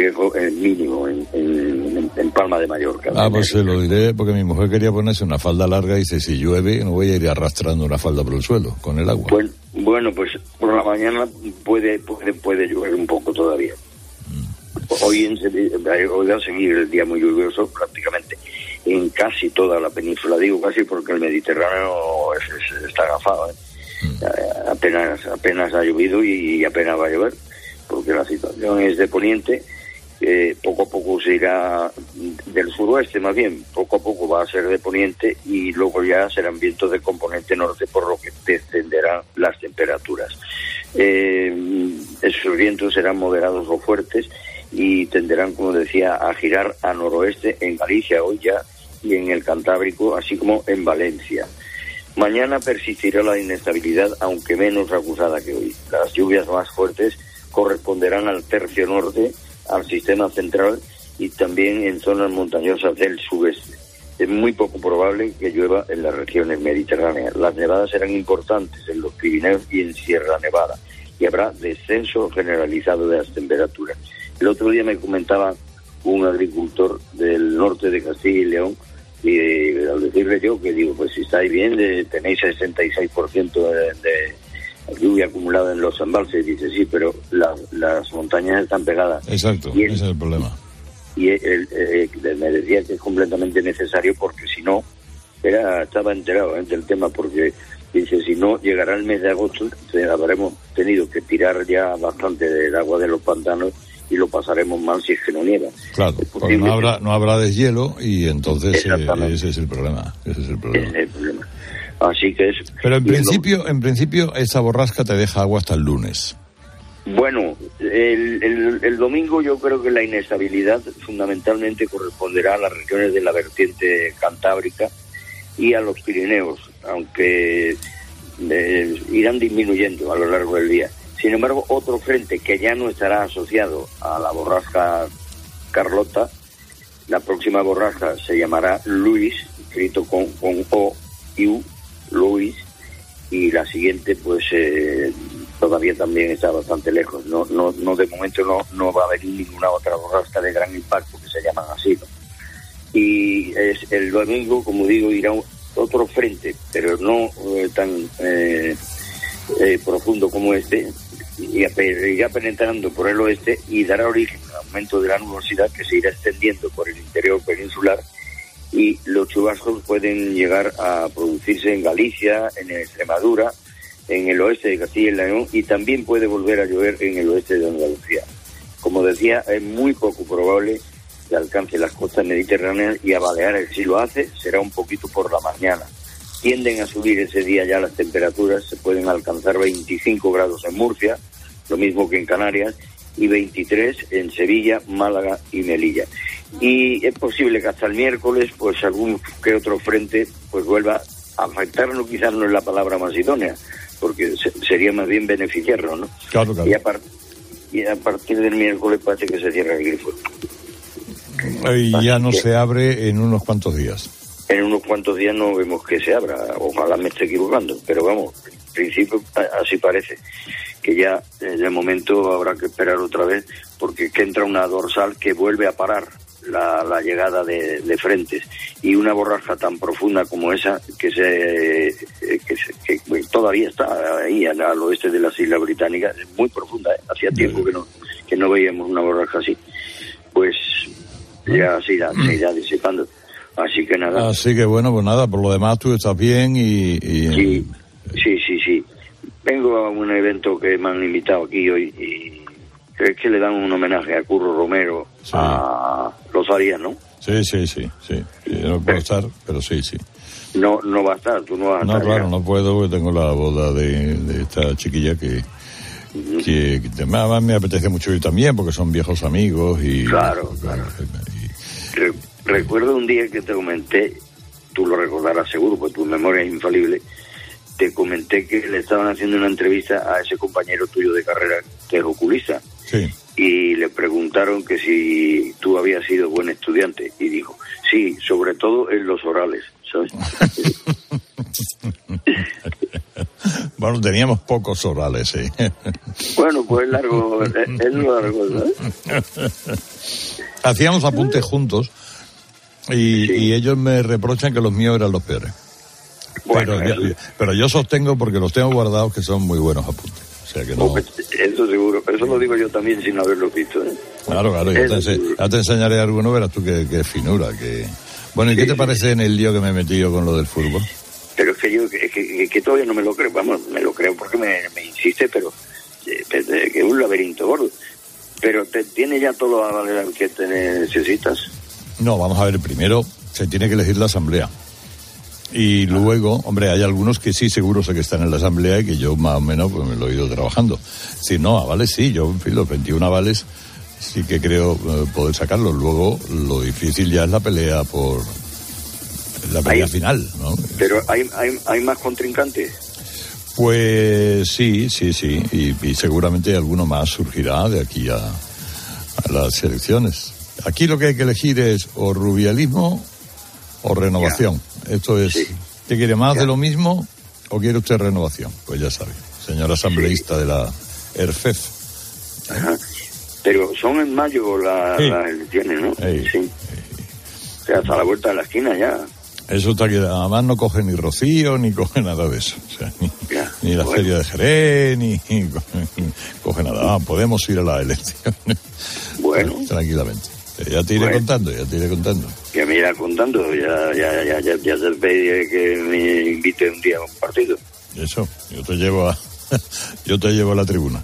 riesgo es mínimo en, en- en Palma de Mallorca. Ah, pues se lo diré porque mi mujer quería ponerse una falda larga y dice, si llueve no voy a ir arrastrando una falda por el suelo con el agua. Bueno, bueno, pues por la mañana puede puede puede llover un poco todavía. Hoy, en Sevilla- hoy va a seguir el día muy lluvioso prácticamente en casi toda la península. Digo casi porque el Mediterráneo es- es- está agafado. ¿eh? Eh, Apenas, apenas ha llovido y apenas va a llover porque la situación es de poniente. Eh, poco a poco se irá del suroeste más bien, poco a poco va a ser de poniente y luego ya serán vientos de componente norte por lo que descenderán las temperaturas. Eh, esos vientos serán moderados o fuertes y tenderán, como decía, a girar a noroeste en Galicia hoy ya y en el Cantábrico, así como en Valencia. Mañana persistirá la inestabilidad, aunque menos acusada que hoy. Las lluvias más fuertes corresponderán al tercio norte, al sistema central y también en zonas montañosas del sudeste. Es muy poco probable que llueva en las regiones mediterráneas. Las nevadas serán importantes en los Pirineos y en Sierra Nevada y habrá descenso generalizado de las temperaturas. El otro día me comentaba un agricultor del norte de Castilla y León y eh, al decirle yo que digo, pues si estáis bien, de- tenéis 66% de, de lluvia acumulada en los embalses, dice sí, pero la- las montañas están pegadas. Exacto, Y el- ese es el problema. y él, eh, me decía que es completamente necesario porque si no, era, estaba enterado eh, del tema porque dice, si no, llegará el mes de agosto, te- habremos tenido que tirar ya bastante del agua de los pantanos y lo pasaremos mal si es que no nieva. Claro, porque no habrá, no habrá deshielo y entonces eh, ese es el problema. Ese es el problema. Ese es el problema. Así que es. Pero en principio, en principio, esa borrasca te deja agua hasta el lunes. Bueno, el, el- el domingo yo creo que la inestabilidad fundamentalmente corresponderá a las regiones de la vertiente cantábrica y a los Pirineos, aunque eh, irán disminuyendo a lo largo del día. Sin embargo, otro frente que ya no estará asociado a la borrasca Carlota, la próxima borrasca se llamará Luis, escrito con, con O y U, Luis, y la siguiente pues eh, todavía también está bastante lejos. No no no de momento no no va a venir ninguna otra borrasca de gran impacto que se llaman así y es el domingo como digo irá otro frente pero no eh, tan eh, eh, profundo como este y irá penetrando por el oeste y dará origen al aumento de la nubosidad que se irá extendiendo por el interior peninsular y los chubascos pueden llegar a producirse en Galicia, en Extremadura, en el oeste de Castilla y León y también puede volver a llover en el oeste de Andalucía. Como decía, es muy poco probable que alcance las costas mediterráneas y a Baleares si lo hace será un poquito por la mañana. Tienden a subir ese día ya las temperaturas, se pueden alcanzar 25 grados en Murcia, lo mismo que en Canarias, y 23 en Sevilla, Málaga y Melilla. Y es posible que hasta el miércoles, pues algún que otro frente, pues vuelva a afectarnos, quizás no es la palabra más idónea, porque se- sería más bien beneficiarnos, ¿no? Claro, claro. Y a, y a partir del miércoles parece que se cierra el grifo. Y ya no se abre en unos cuantos días. En unos cuantos días no vemos que se abra, ojalá me esté equivocando, pero vamos, principio así parece, que ya en el momento habrá que esperar otra vez, porque que entra una dorsal que vuelve a parar la, la llegada de, de frentes y una borrasca tan profunda como esa que se eh, que, se- que todavía está ahí al, al oeste de las Islas Británicas, es muy profunda, ¿eh? hacía tiempo que no, que no veíamos una borrasca así, pues ya se irá, se irá disipando. Así que nada. Así que bueno, pues nada, por lo demás tú estás bien y... y- Sí, sí, sí, sí. Vengo a un evento que me han invitado aquí hoy y creo que le dan un homenaje a Curro Romero, a los Arias, ¿no? Sí, sí, sí, sí. Sí, Yo no puedo estar, pero sí, sí. No, no va a estar, tú no vas a No, estar. claro, no puedo porque tengo la boda de, de esta chiquilla que, que, que además me apetece mucho ir también porque son viejos amigos y... Claro, claro. Re- recuerdo un día que te comenté, tú lo recordarás seguro, porque tu memoria es infalible, te comenté que le estaban haciendo una entrevista a ese compañero tuyo de carrera que es oculista. Sí. y le preguntaron que si tú habías sido buen estudiante y dijo, sí, sobre todo en los orales, ¿sabes? Bueno, teníamos pocos orales, sí. bueno, pues es largo, es, largo, ¿sabes? Hacíamos apuntes juntos y, y ellos me reprochan que los míos eran los peores. Pero, yo, pero yo sostengo porque los tengo guardados que son muy buenos apuntes. O sea que no... Eso seguro, pero eso lo digo yo también sin haberlo visto. ¿eh? Claro, claro, ya te, ense- ya te enseñaré alguno, verás tú qué, qué finura. Que... Bueno, ¿y qué te parece en el lío que me he metido con lo del fútbol? Pero es que yo que, que- que todavía no me lo creo, vamos, me lo creo porque me, me insiste, pero eh, que es un laberinto gordo. Pero te, tiene ya todo a valer que te necesitas. No, vamos a ver, primero se tiene que elegir la asamblea. Y luego, hombre, hay algunos que sí, seguro sé que están en la asamblea y que yo más o menos pues, me lo he ido trabajando. Si no, avales sí, yo, en fin, los 21 avales sí que creo eh, poder sacarlos. Luego, lo difícil ya es la pelea por la pelea final, ¿no? Pero hay, hay, hay más contrincantes. Pues sí, sí, sí, y, y seguramente alguno más surgirá de aquí a, a las elecciones. Aquí lo que hay que elegir es o rubialismo o renovación. Esto es, ¿qué quiere más de lo mismo o quiere usted renovación? Pues ya sabe, señor asambleísta de la ERFEF. Ajá. Pero son en mayo la- Sí. las elecciones, ¿no? Sí. O sea, hasta la vuelta de la esquina ya. Eso está aquí, además no coge ni Rocío ni coge nada de eso. O sea, ni, ni la bueno. feria de Jerez, ni, coge, ni coge nada. Ah, podemos ir a las elecciones. Bueno. Tranquilamente. Eh, Ya te iré Bueno. contando, ya te iré contando. Que me irá contando, ya, ya, ya, ya, ya se pide que me invite un día a un partido. Eso, yo te llevo a, yo te llevo a la tribuna.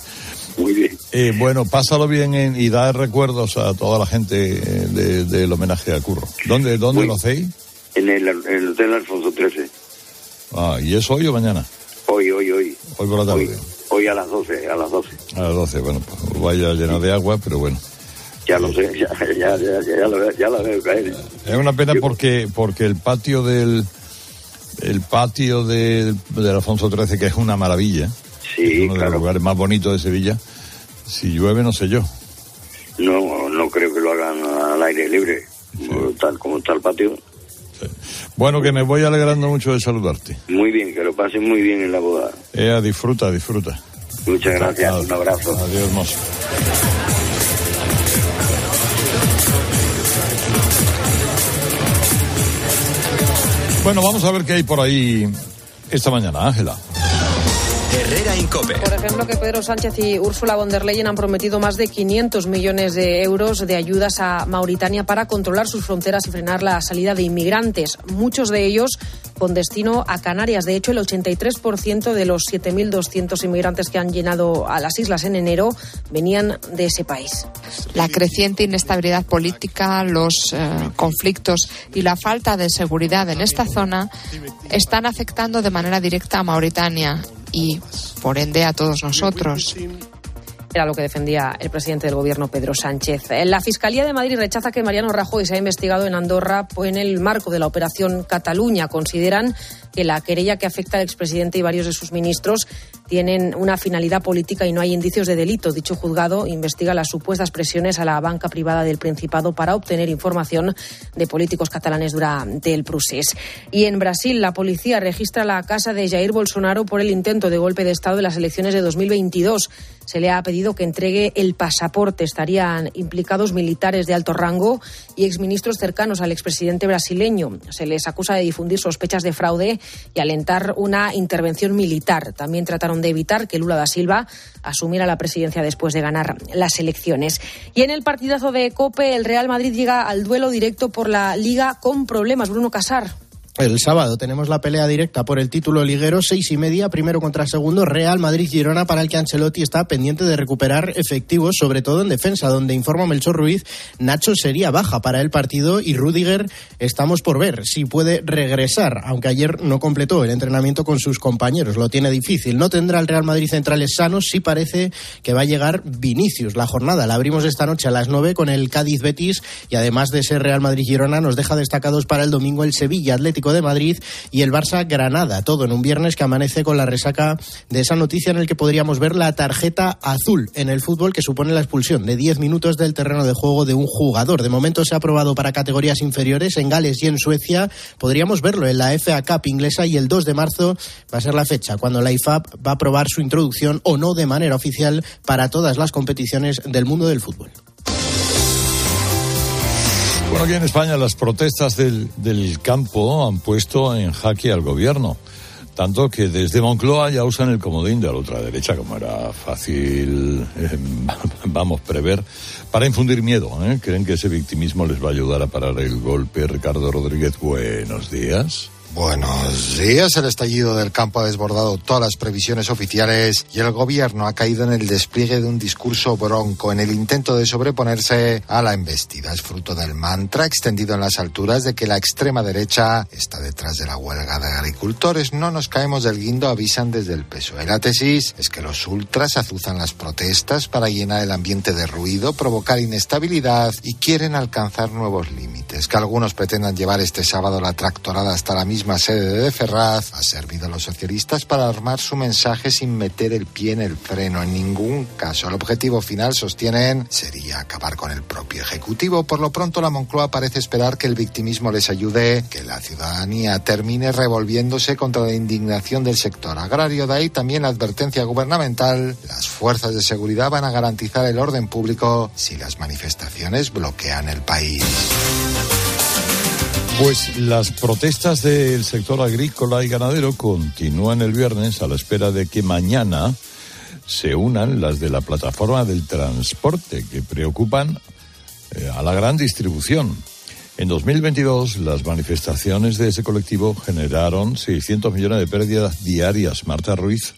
Muy bien. Eh, bueno, pásalo bien en- y da recuerdos a toda la gente eh, de- del homenaje a Curro. ¿Dónde, dónde Muy- lo hacéis? En el, en el Hotel Alfonso XIII. Ah, ¿y es hoy o mañana? Hoy, hoy, hoy. Hoy por la tarde. Hoy a las 12, a las 12. A las 12, bueno, pues vaya llena de agua, pero bueno. Ya lo sé, ya, ya, ya, ya, lo, lo veo caer. Es una pena porque porque el patio del el patio del del Alfonso XIII que es una maravilla, Sí, es uno de claro. los lugares más bonitos de Sevilla. Si llueve no sé yo. No, no creo que lo hagan al aire libre, tal como está el patio. Bueno, que me voy alegrando mucho de saludarte. Muy bien, que lo pasen muy bien en la boda. Ea, disfruta, disfruta. Muchas gracias, un abrazo. Adiós, mozo. Bueno, vamos a ver qué hay por ahí esta mañana, Ángela. Por ejemplo, que Pedro Sánchez y Ursula von der Leyen han prometido más de 500 millones de euros de ayudas a Mauritania para controlar sus fronteras y frenar la salida de inmigrantes, muchos de ellos con destino a Canarias. De hecho, el 83% de los 7.200 inmigrantes que han llenado a las islas en enero venían de ese país. La creciente inestabilidad política, los eh, conflictos y la falta de seguridad en esta zona están afectando de manera directa a Mauritania y, por ende, a todos nosotros. Era lo que defendía el presidente del gobierno, Pedro Sánchez. La Fiscalía de Madrid rechaza que Mariano Rajoy se ha investigado en Andorra en el marco de la Operación Cataluña. Consideran que la querella que afecta al expresidente y varios de sus ministros tienen una finalidad política y no hay indicios de delito. Dicho juzgado investiga las supuestas presiones a la banca privada del Principado para obtener información de políticos catalanes durante el procés. Y en Brasil, la policía registra la casa de Jair Bolsonaro por el intento de golpe de Estado en las elecciones de 2022. Se le ha pedido que entregue el pasaporte. Estarían implicados militares de alto rango y exministros cercanos al expresidente brasileño. Se les acusa de difundir sospechas de fraude y alentar una intervención militar. También trataron de evitar que Lula da Silva asumiera la presidencia después de ganar las elecciones. Y en el partidazo de Cope, el Real Madrid llega al duelo directo por la Liga con problemas. Bruno Casar. El sábado tenemos la pelea directa por el título liguero, seis y media, primero contra segundo, Real Madrid-Girona, para el que Ancelotti está pendiente de recuperar efectivos, sobre todo en defensa, donde informa Melchor Ruiz, Nacho sería baja para el partido y Rudiger estamos por ver si puede regresar, aunque ayer no completó el entrenamiento con sus compañeros, lo tiene difícil. No tendrá el Real Madrid centrales sanos, sí parece que va a llegar Vinicius. La jornada la abrimos esta noche a las nueve con el Cádiz-Betis y además de ser Real Madrid-Girona, nos deja destacados para el domingo el Sevilla Atlético de Madrid y el Barça Granada, todo en un viernes que amanece con la resaca de esa noticia en el que podríamos ver la tarjeta azul en el fútbol que supone la expulsión de 10 minutos del terreno de juego de un jugador. De momento se ha aprobado para categorías inferiores en Gales y en Suecia. Podríamos verlo en la FA Cup inglesa y el 2 de marzo va a ser la fecha cuando la IFAB va a aprobar su introducción o no de manera oficial para todas las competiciones del mundo del fútbol. Bueno, aquí en España las protestas del, del campo han puesto en jaque al gobierno. Tanto que desde Moncloa ya usan el comodín de la ultraderecha, como era fácil, eh, vamos, prever, para infundir miedo. ¿eh? Creen que ese victimismo les va a ayudar a parar el golpe. Ricardo Rodríguez, buenos días. Buenos días. El estallido del campo ha desbordado todas las previsiones oficiales y el gobierno ha caído en el despliegue de un discurso bronco en el intento de sobreponerse a la embestida. Es fruto del mantra extendido en las alturas de que la extrema derecha está detrás de la huelga de agricultores. No nos caemos del guindo, avisan desde el PSOE. La tesis es que los ultras azuzan las protestas para llenar el ambiente de ruido, provocar inestabilidad y quieren alcanzar nuevos límites. Que algunos pretendan llevar este sábado la tractorada hasta la misma sede de Ferraz ha servido a los socialistas para armar su mensaje sin meter el pie en el freno. En ningún caso. El objetivo final, sostienen, sería acabar con el propio Ejecutivo. Por lo pronto, la Moncloa parece esperar que el victimismo les ayude, que la ciudadanía termine revolviéndose contra la indignación del sector agrario. De ahí también la advertencia gubernamental. Las fuerzas de seguridad van a garantizar el orden público si las manifestaciones bloquean el país. Pues las protestas del sector agrícola y ganadero continúan el viernes a la espera de que mañana se unan las de la plataforma del transporte que preocupan eh, a la gran distribución. En 2022 las manifestaciones de ese colectivo generaron 600 millones de pérdidas diarias. Marta Ruiz.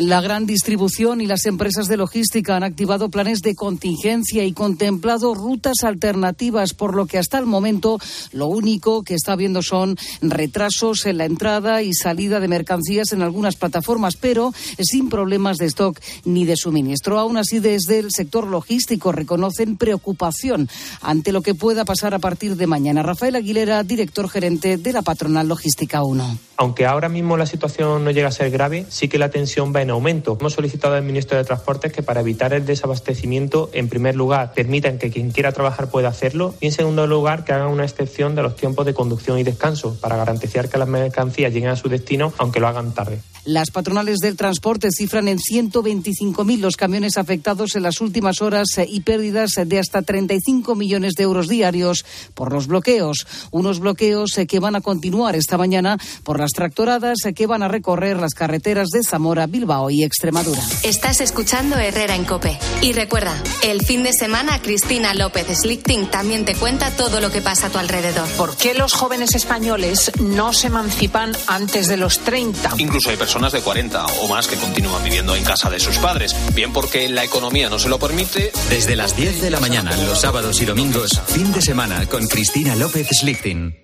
La gran distribución y las empresas de logística han activado planes de contingencia y contemplado rutas alternativas, por lo que hasta el momento lo único que está habiendo son retrasos en la entrada y salida de mercancías en algunas plataformas, pero sin problemas de stock ni de suministro. Aún así, desde el sector logístico reconocen preocupación ante lo que pueda pasar a partir de mañana. Rafael Aguilera, director gerente de la patronal Logística 1. Aunque ahora mismo la situación no llega a ser grave, sí que la tensión va en aumento. Hemos solicitado al ministro de Transportes que para evitar el desabastecimiento, en primer lugar, permitan que quien quiera trabajar pueda hacerlo y en segundo lugar, que hagan una excepción de los tiempos de conducción y descanso para garantizar que las mercancías lleguen a su destino, aunque lo hagan tarde. Las patronales del transporte cifran en 125.000 los camiones afectados en las últimas horas eh, y pérdidas de hasta 35 millones de euros diarios por los bloqueos. Unos bloqueos eh, que van a continuar esta mañana por las tractoradas eh, que van a recorrer las carreteras de Zamora, Bilbao y Extremadura. Estás escuchando Herrera en Cope. Y recuerda, el fin de semana Cristina López Slichting también te cuenta todo lo que pasa a tu alrededor. ¿Por qué los jóvenes españoles no se emancipan antes de los 30? Incluso hay personas de 40 o más que continúan viviendo en casa de sus padres, bien porque la economía no se lo permite. Desde las 10 de la mañana, los sábados y domingos, fin de semana con Cristina López Slichting.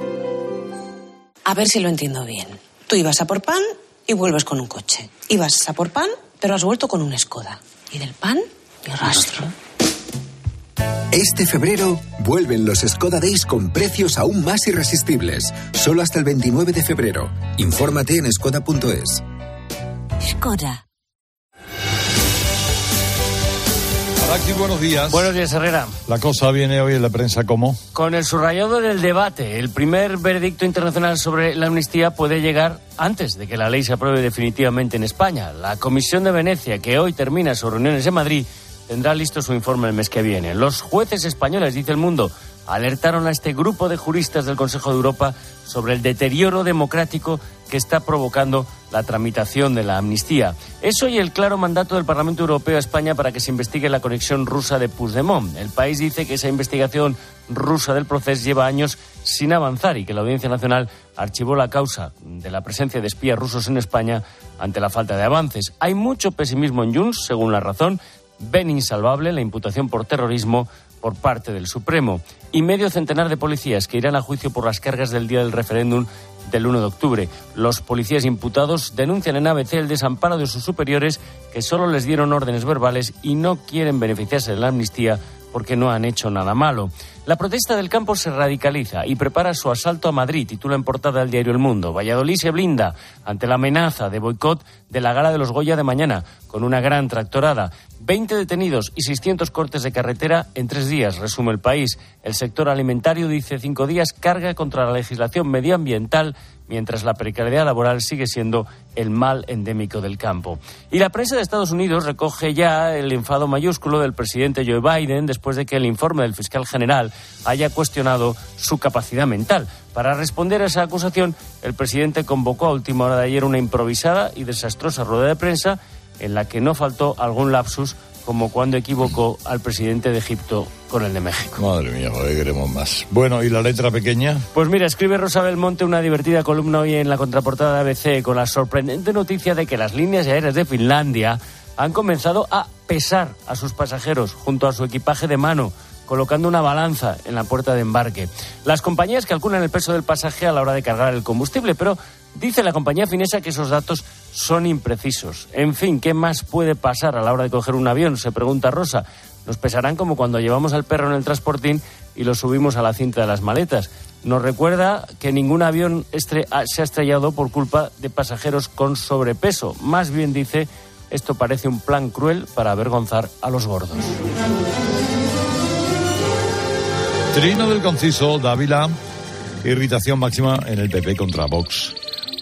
A ver si lo entiendo bien. Tú ibas a por pan y vuelves con un coche. Ibas a por pan, pero has vuelto con un Skoda. Y del pan, ni rastro. Este febrero vuelven los Skoda Days con precios aún más irresistibles. Solo hasta el 29 de febrero. Infórmate en skoda.es. Skoda. Buenos días. Buenos días, Herrera. La cosa viene hoy en la prensa como. Con el subrayado del debate, el primer veredicto internacional sobre la amnistía puede llegar antes de que la ley se apruebe definitivamente en España. La Comisión de Venecia, que hoy termina sus reuniones en Madrid, tendrá listo su informe el mes que viene. Los jueces españoles, dice el mundo, alertaron a este grupo de juristas del Consejo de Europa sobre el deterioro democrático que está provocando la tramitación de la amnistía. Es hoy el claro mandato del Parlamento Europeo a España para que se investigue la conexión rusa de Puigdemont. El país dice que esa investigación rusa del proceso lleva años sin avanzar y que la Audiencia Nacional archivó la causa de la presencia de espías rusos en España ante la falta de avances. Hay mucho pesimismo en Junts, según la razón. Ven insalvable la imputación por terrorismo por parte del Supremo y medio centenar de policías que irán a juicio por las cargas del día del referéndum del 1 de octubre. Los policías imputados denuncian en ABC el desamparo de sus superiores que solo les dieron órdenes verbales y no quieren beneficiarse de la amnistía porque no han hecho nada malo. La protesta del campo se radicaliza y prepara su asalto a Madrid, titula en portada el diario El Mundo. Valladolid se blinda ante la amenaza de boicot de la gala de los Goya de mañana, con una gran tractorada. 20 detenidos y 600 cortes de carretera en tres días, resume el país. El sector alimentario dice cinco días carga contra la legislación medioambiental mientras la precariedad laboral sigue siendo el mal endémico del campo. Y la prensa de Estados Unidos recoge ya el enfado mayúsculo del presidente Joe Biden después de que el informe del fiscal general haya cuestionado su capacidad mental. Para responder a esa acusación, el presidente convocó a última hora de ayer una improvisada y desastrosa rueda de prensa en la que no faltó algún lapsus como cuando equivocó al presidente de Egipto con el de México. Madre mía, joder, queremos más. Bueno, ¿y la letra pequeña? Pues mira, escribe Rosa Belmonte una divertida columna hoy en la contraportada de ABC con la sorprendente noticia de que las líneas aéreas de Finlandia han comenzado a pesar a sus pasajeros junto a su equipaje de mano colocando una balanza en la puerta de embarque. Las compañías calculan el peso del pasaje a la hora de cargar el combustible, pero dice la compañía finesa que esos datos son imprecisos. En fin, ¿qué más puede pasar a la hora de coger un avión? Se pregunta Rosa. Nos pesarán como cuando llevamos al perro en el transportín y lo subimos a la cinta de las maletas. Nos recuerda que ningún avión se ha estrellado por culpa de pasajeros con sobrepeso. Más bien dice, esto parece un plan cruel para avergonzar a los gordos. Trino del conciso Dávila, irritación máxima en el PP contra Vox.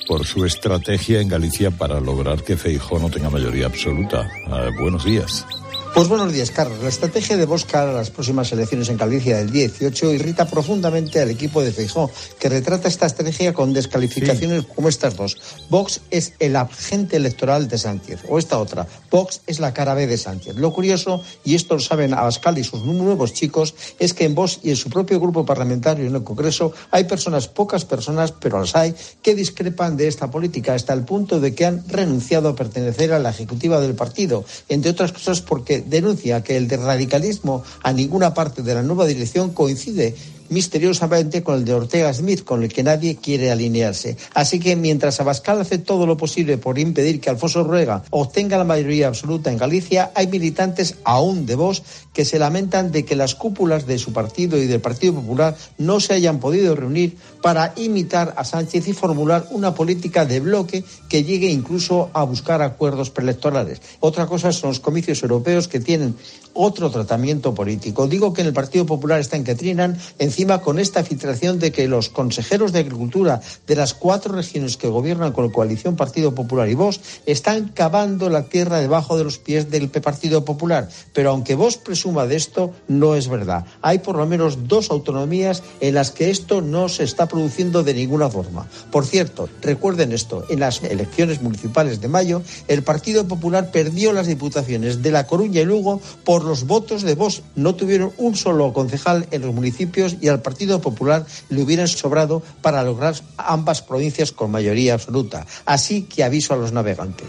Por su estrategia en Galicia para lograr que Feijó no tenga mayoría absoluta. Ah, buenos días. Pues buenos días, Carlos. La estrategia de cara a las próximas elecciones en Galicia del 18 irrita profundamente al equipo de Feijó, que retrata esta estrategia con descalificaciones como estas dos. Vox es el agente electoral de Sánchez, o esta otra. Vox es la cara B de Sánchez. Lo curioso, y esto lo saben Abascal y sus nuevos chicos, es que en Vox y en su propio grupo parlamentario en el Congreso hay personas, pocas personas, pero las hay, que discrepan de esta política hasta el punto de que han renunciado a pertenecer a la ejecutiva del partido, entre otras cosas porque denuncia que el radicalismo a ninguna parte de la nueva dirección coincide misteriosamente con el de Ortega Smith, con el que nadie quiere alinearse. Así que mientras Abascal hace todo lo posible por impedir que Alfonso Ruega obtenga la mayoría absoluta en Galicia, hay militantes aún de Vox que se lamentan de que las cúpulas de su partido y del Partido Popular no se hayan podido reunir para imitar a Sánchez y formular una política de bloque que llegue incluso a buscar acuerdos preelectorales. Otra cosa son los comicios europeos que tienen otro tratamiento político. Digo que en el Partido Popular está en que trinan encima con esta filtración de que los consejeros de Agricultura de las cuatro regiones que gobiernan con la coalición Partido Popular y Vox están cavando la tierra debajo de los pies del Partido Popular. Pero aunque Vox presuma de esto, no es verdad. Hay por lo menos dos autonomías en las que esto no se está produciendo de ninguna forma. Por cierto, recuerden esto, en las elecciones municipales de mayo, el Partido Popular perdió las diputaciones de La Coruña y Lugo por los votos de Vox. No tuvieron un solo concejal en los municipios y al Partido Popular le hubieran sobrado para lograr ambas provincias con mayoría absoluta. Así que aviso a los navegantes.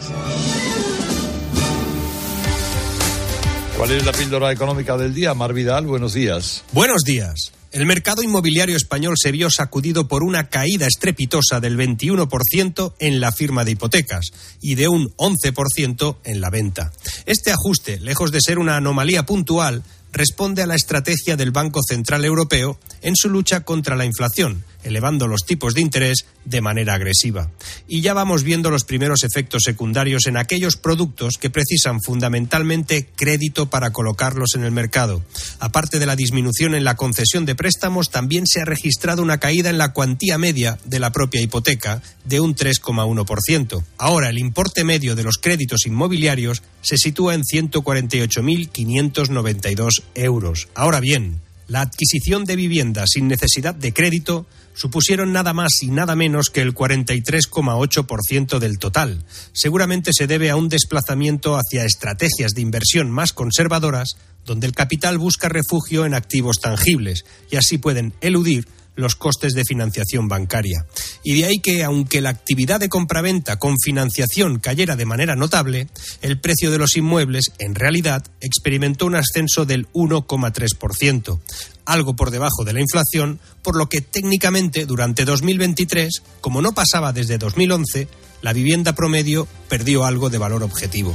¿Cuál es la píldora económica del día? Mar Vidal, buenos días. Buenos días. El mercado inmobiliario español se vio sacudido por una caída estrepitosa del 21% en la firma de hipotecas y de un 11% en la venta. Este ajuste, lejos de ser una anomalía puntual, responde a la estrategia del Banco Central Europeo en su lucha contra la inflación, elevando los tipos de interés de manera agresiva. Y ya vamos viendo los primeros efectos secundarios en aquellos productos que precisan fundamentalmente crédito para colocarlos en el mercado. Aparte de la disminución en la concesión de préstamos, también se ha registrado una caída en la cuantía media de la propia hipoteca de un 3,1%. Ahora, el importe medio de los créditos inmobiliarios se sitúa en 148.592 euros. Ahora bien, la adquisición de viviendas sin necesidad de crédito supusieron nada más y nada menos que el 43,8% del total. Seguramente se debe a un desplazamiento hacia estrategias de inversión más conservadoras, donde el capital busca refugio en activos tangibles y así pueden eludir los costes de financiación bancaria. Y de ahí que, aunque la actividad de compraventa con financiación cayera de manera notable, el precio de los inmuebles, en realidad, experimentó un ascenso del 1,3%, algo por debajo de la inflación, por lo que técnicamente durante 2023, como no pasaba desde 2011, la vivienda promedio perdió algo de valor objetivo.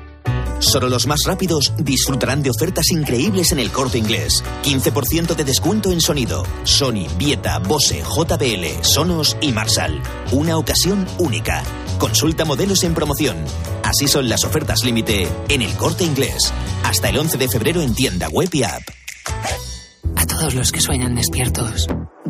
Solo los más rápidos disfrutarán de ofertas increíbles en el corte inglés. 15% de descuento en sonido. Sony, Vieta, Bose, JBL, Sonos y Marshall. Una ocasión única. Consulta modelos en promoción. Así son las ofertas límite en el corte inglés. Hasta el 11 de febrero en tienda web y app. A todos los que sueñan despiertos,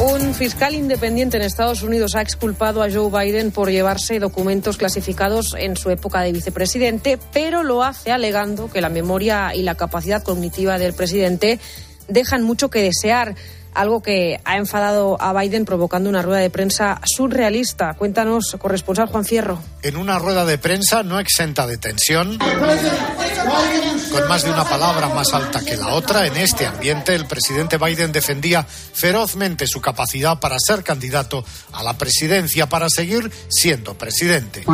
Un fiscal independiente en Estados Unidos ha exculpado a Joe Biden por llevarse documentos clasificados en su época de vicepresidente, pero lo hace alegando que la memoria y la capacidad cognitiva del presidente dejan mucho que desear algo que ha enfadado a Biden provocando una rueda de prensa surrealista. Cuéntanos, corresponsal Juan Fierro. En una rueda de prensa no exenta de tensión, con más de una palabra más alta que la otra, en este ambiente el presidente Biden defendía ferozmente su capacidad para ser candidato a la presidencia, para seguir siendo presidente.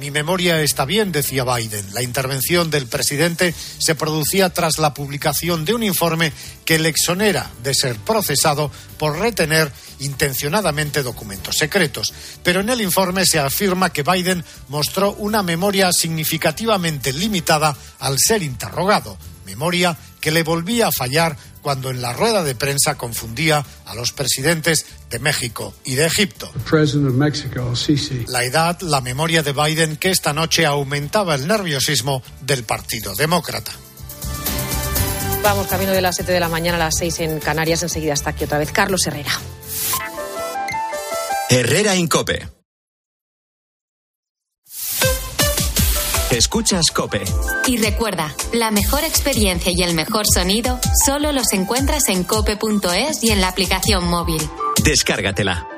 Mi memoria está bien, decía Biden. La intervención del presidente se producía tras la publicación de un informe que le exonera de ser procesado por retener intencionadamente documentos secretos. Pero en el informe se afirma que Biden mostró una memoria significativamente limitada al ser interrogado, memoria que le volvía a fallar cuando en la rueda de prensa confundía a los presidentes de México y de Egipto. La edad, la memoria de Biden que esta noche aumentaba el nerviosismo del Partido Demócrata. Vamos camino de las 7 de la mañana a las 6 en Canarias. Enseguida está aquí otra vez Carlos Herrera. Herrera Incope. Escuchas Cope. Y recuerda, la mejor experiencia y el mejor sonido solo los encuentras en cope.es y en la aplicación móvil. Descárgatela.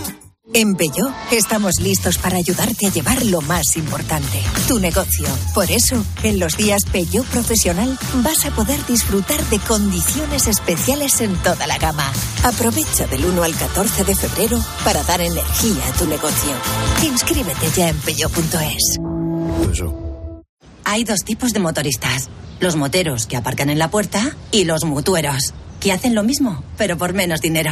En Peugeot estamos listos para ayudarte a llevar lo más importante, tu negocio. Por eso, en los días Peugeot Profesional vas a poder disfrutar de condiciones especiales en toda la gama. Aprovecha del 1 al 14 de febrero para dar energía a tu negocio. Inscríbete ya en peugeot.es. Hay dos tipos de motoristas. Los moteros que aparcan en la puerta y los mutueros, que hacen lo mismo, pero por menos dinero.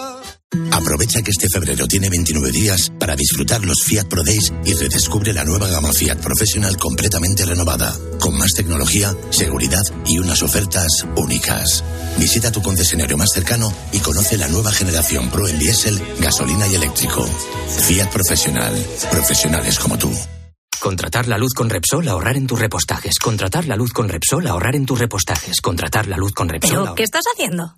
Aprovecha que este febrero tiene 29 días para disfrutar los Fiat Pro Days y redescubre la nueva gama Fiat Professional completamente renovada, con más tecnología, seguridad y unas ofertas únicas. Visita tu concesionario más cercano y conoce la nueva generación Pro en diésel, gasolina y eléctrico. Fiat Professional. Profesionales como tú. Contratar la luz con Repsol, ahorrar en tus repostajes. Contratar la luz con Repsol, ahorrar en tus repostajes. Contratar la luz con Repsol. ¿Pero ahorrar- qué estás haciendo?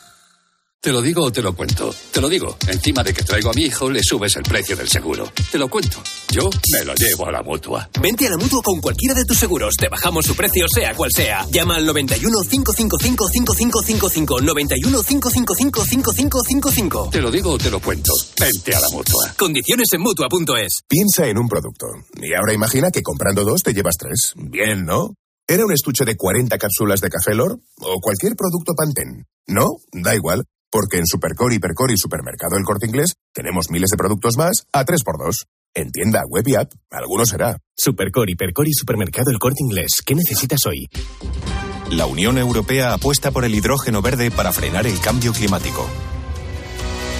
Te lo digo o te lo cuento. Te lo digo. Encima de que traigo a mi hijo, le subes el precio del seguro. Te lo cuento. Yo me lo llevo a la mutua. Vente a la mutua con cualquiera de tus seguros. Te bajamos su precio, sea cual sea. Llama al 91 555 5555. 91 555 5555. Te lo digo o te lo cuento. Vente a la mutua. Condiciones en mutua.es. Piensa en un producto. Y ahora imagina que comprando dos te llevas tres. Bien, ¿no? ¿Era un estuche de 40 cápsulas de café Lor? ¿O cualquier producto Pantene? ¿No? Da igual. Porque en Supercore, Hipercore y Supermercado El Corte Inglés tenemos miles de productos más a 3x2. En tienda, web y app, alguno será. Supercore, Hipercore y Supermercado El Corte Inglés. ¿Qué necesitas hoy? La Unión Europea apuesta por el hidrógeno verde para frenar el cambio climático.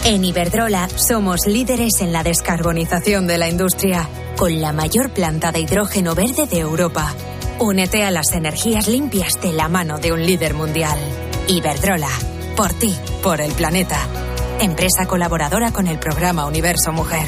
En Iberdrola somos líderes en la descarbonización de la industria, con la mayor planta de hidrógeno verde de Europa. Únete a las energías limpias de la mano de un líder mundial. Iberdrola, por ti, por el planeta. Empresa colaboradora con el programa Universo Mujer.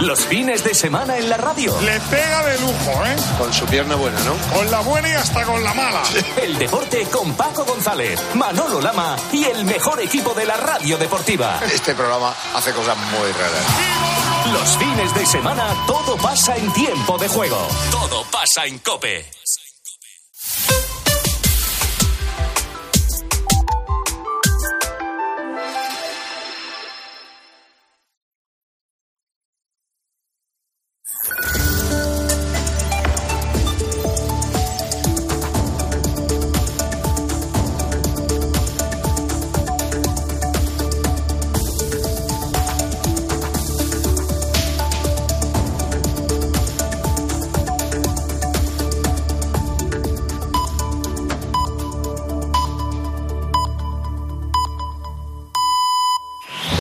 Los fines de semana en la radio. Le pega de lujo, ¿eh? Con su pierna buena, ¿no? Con la buena y hasta con la mala. El deporte con Paco González, Manolo Lama y el mejor equipo de la radio deportiva. Este programa hace cosas muy raras. Los fines de semana todo pasa en tiempo de juego. Todo pasa en Cope.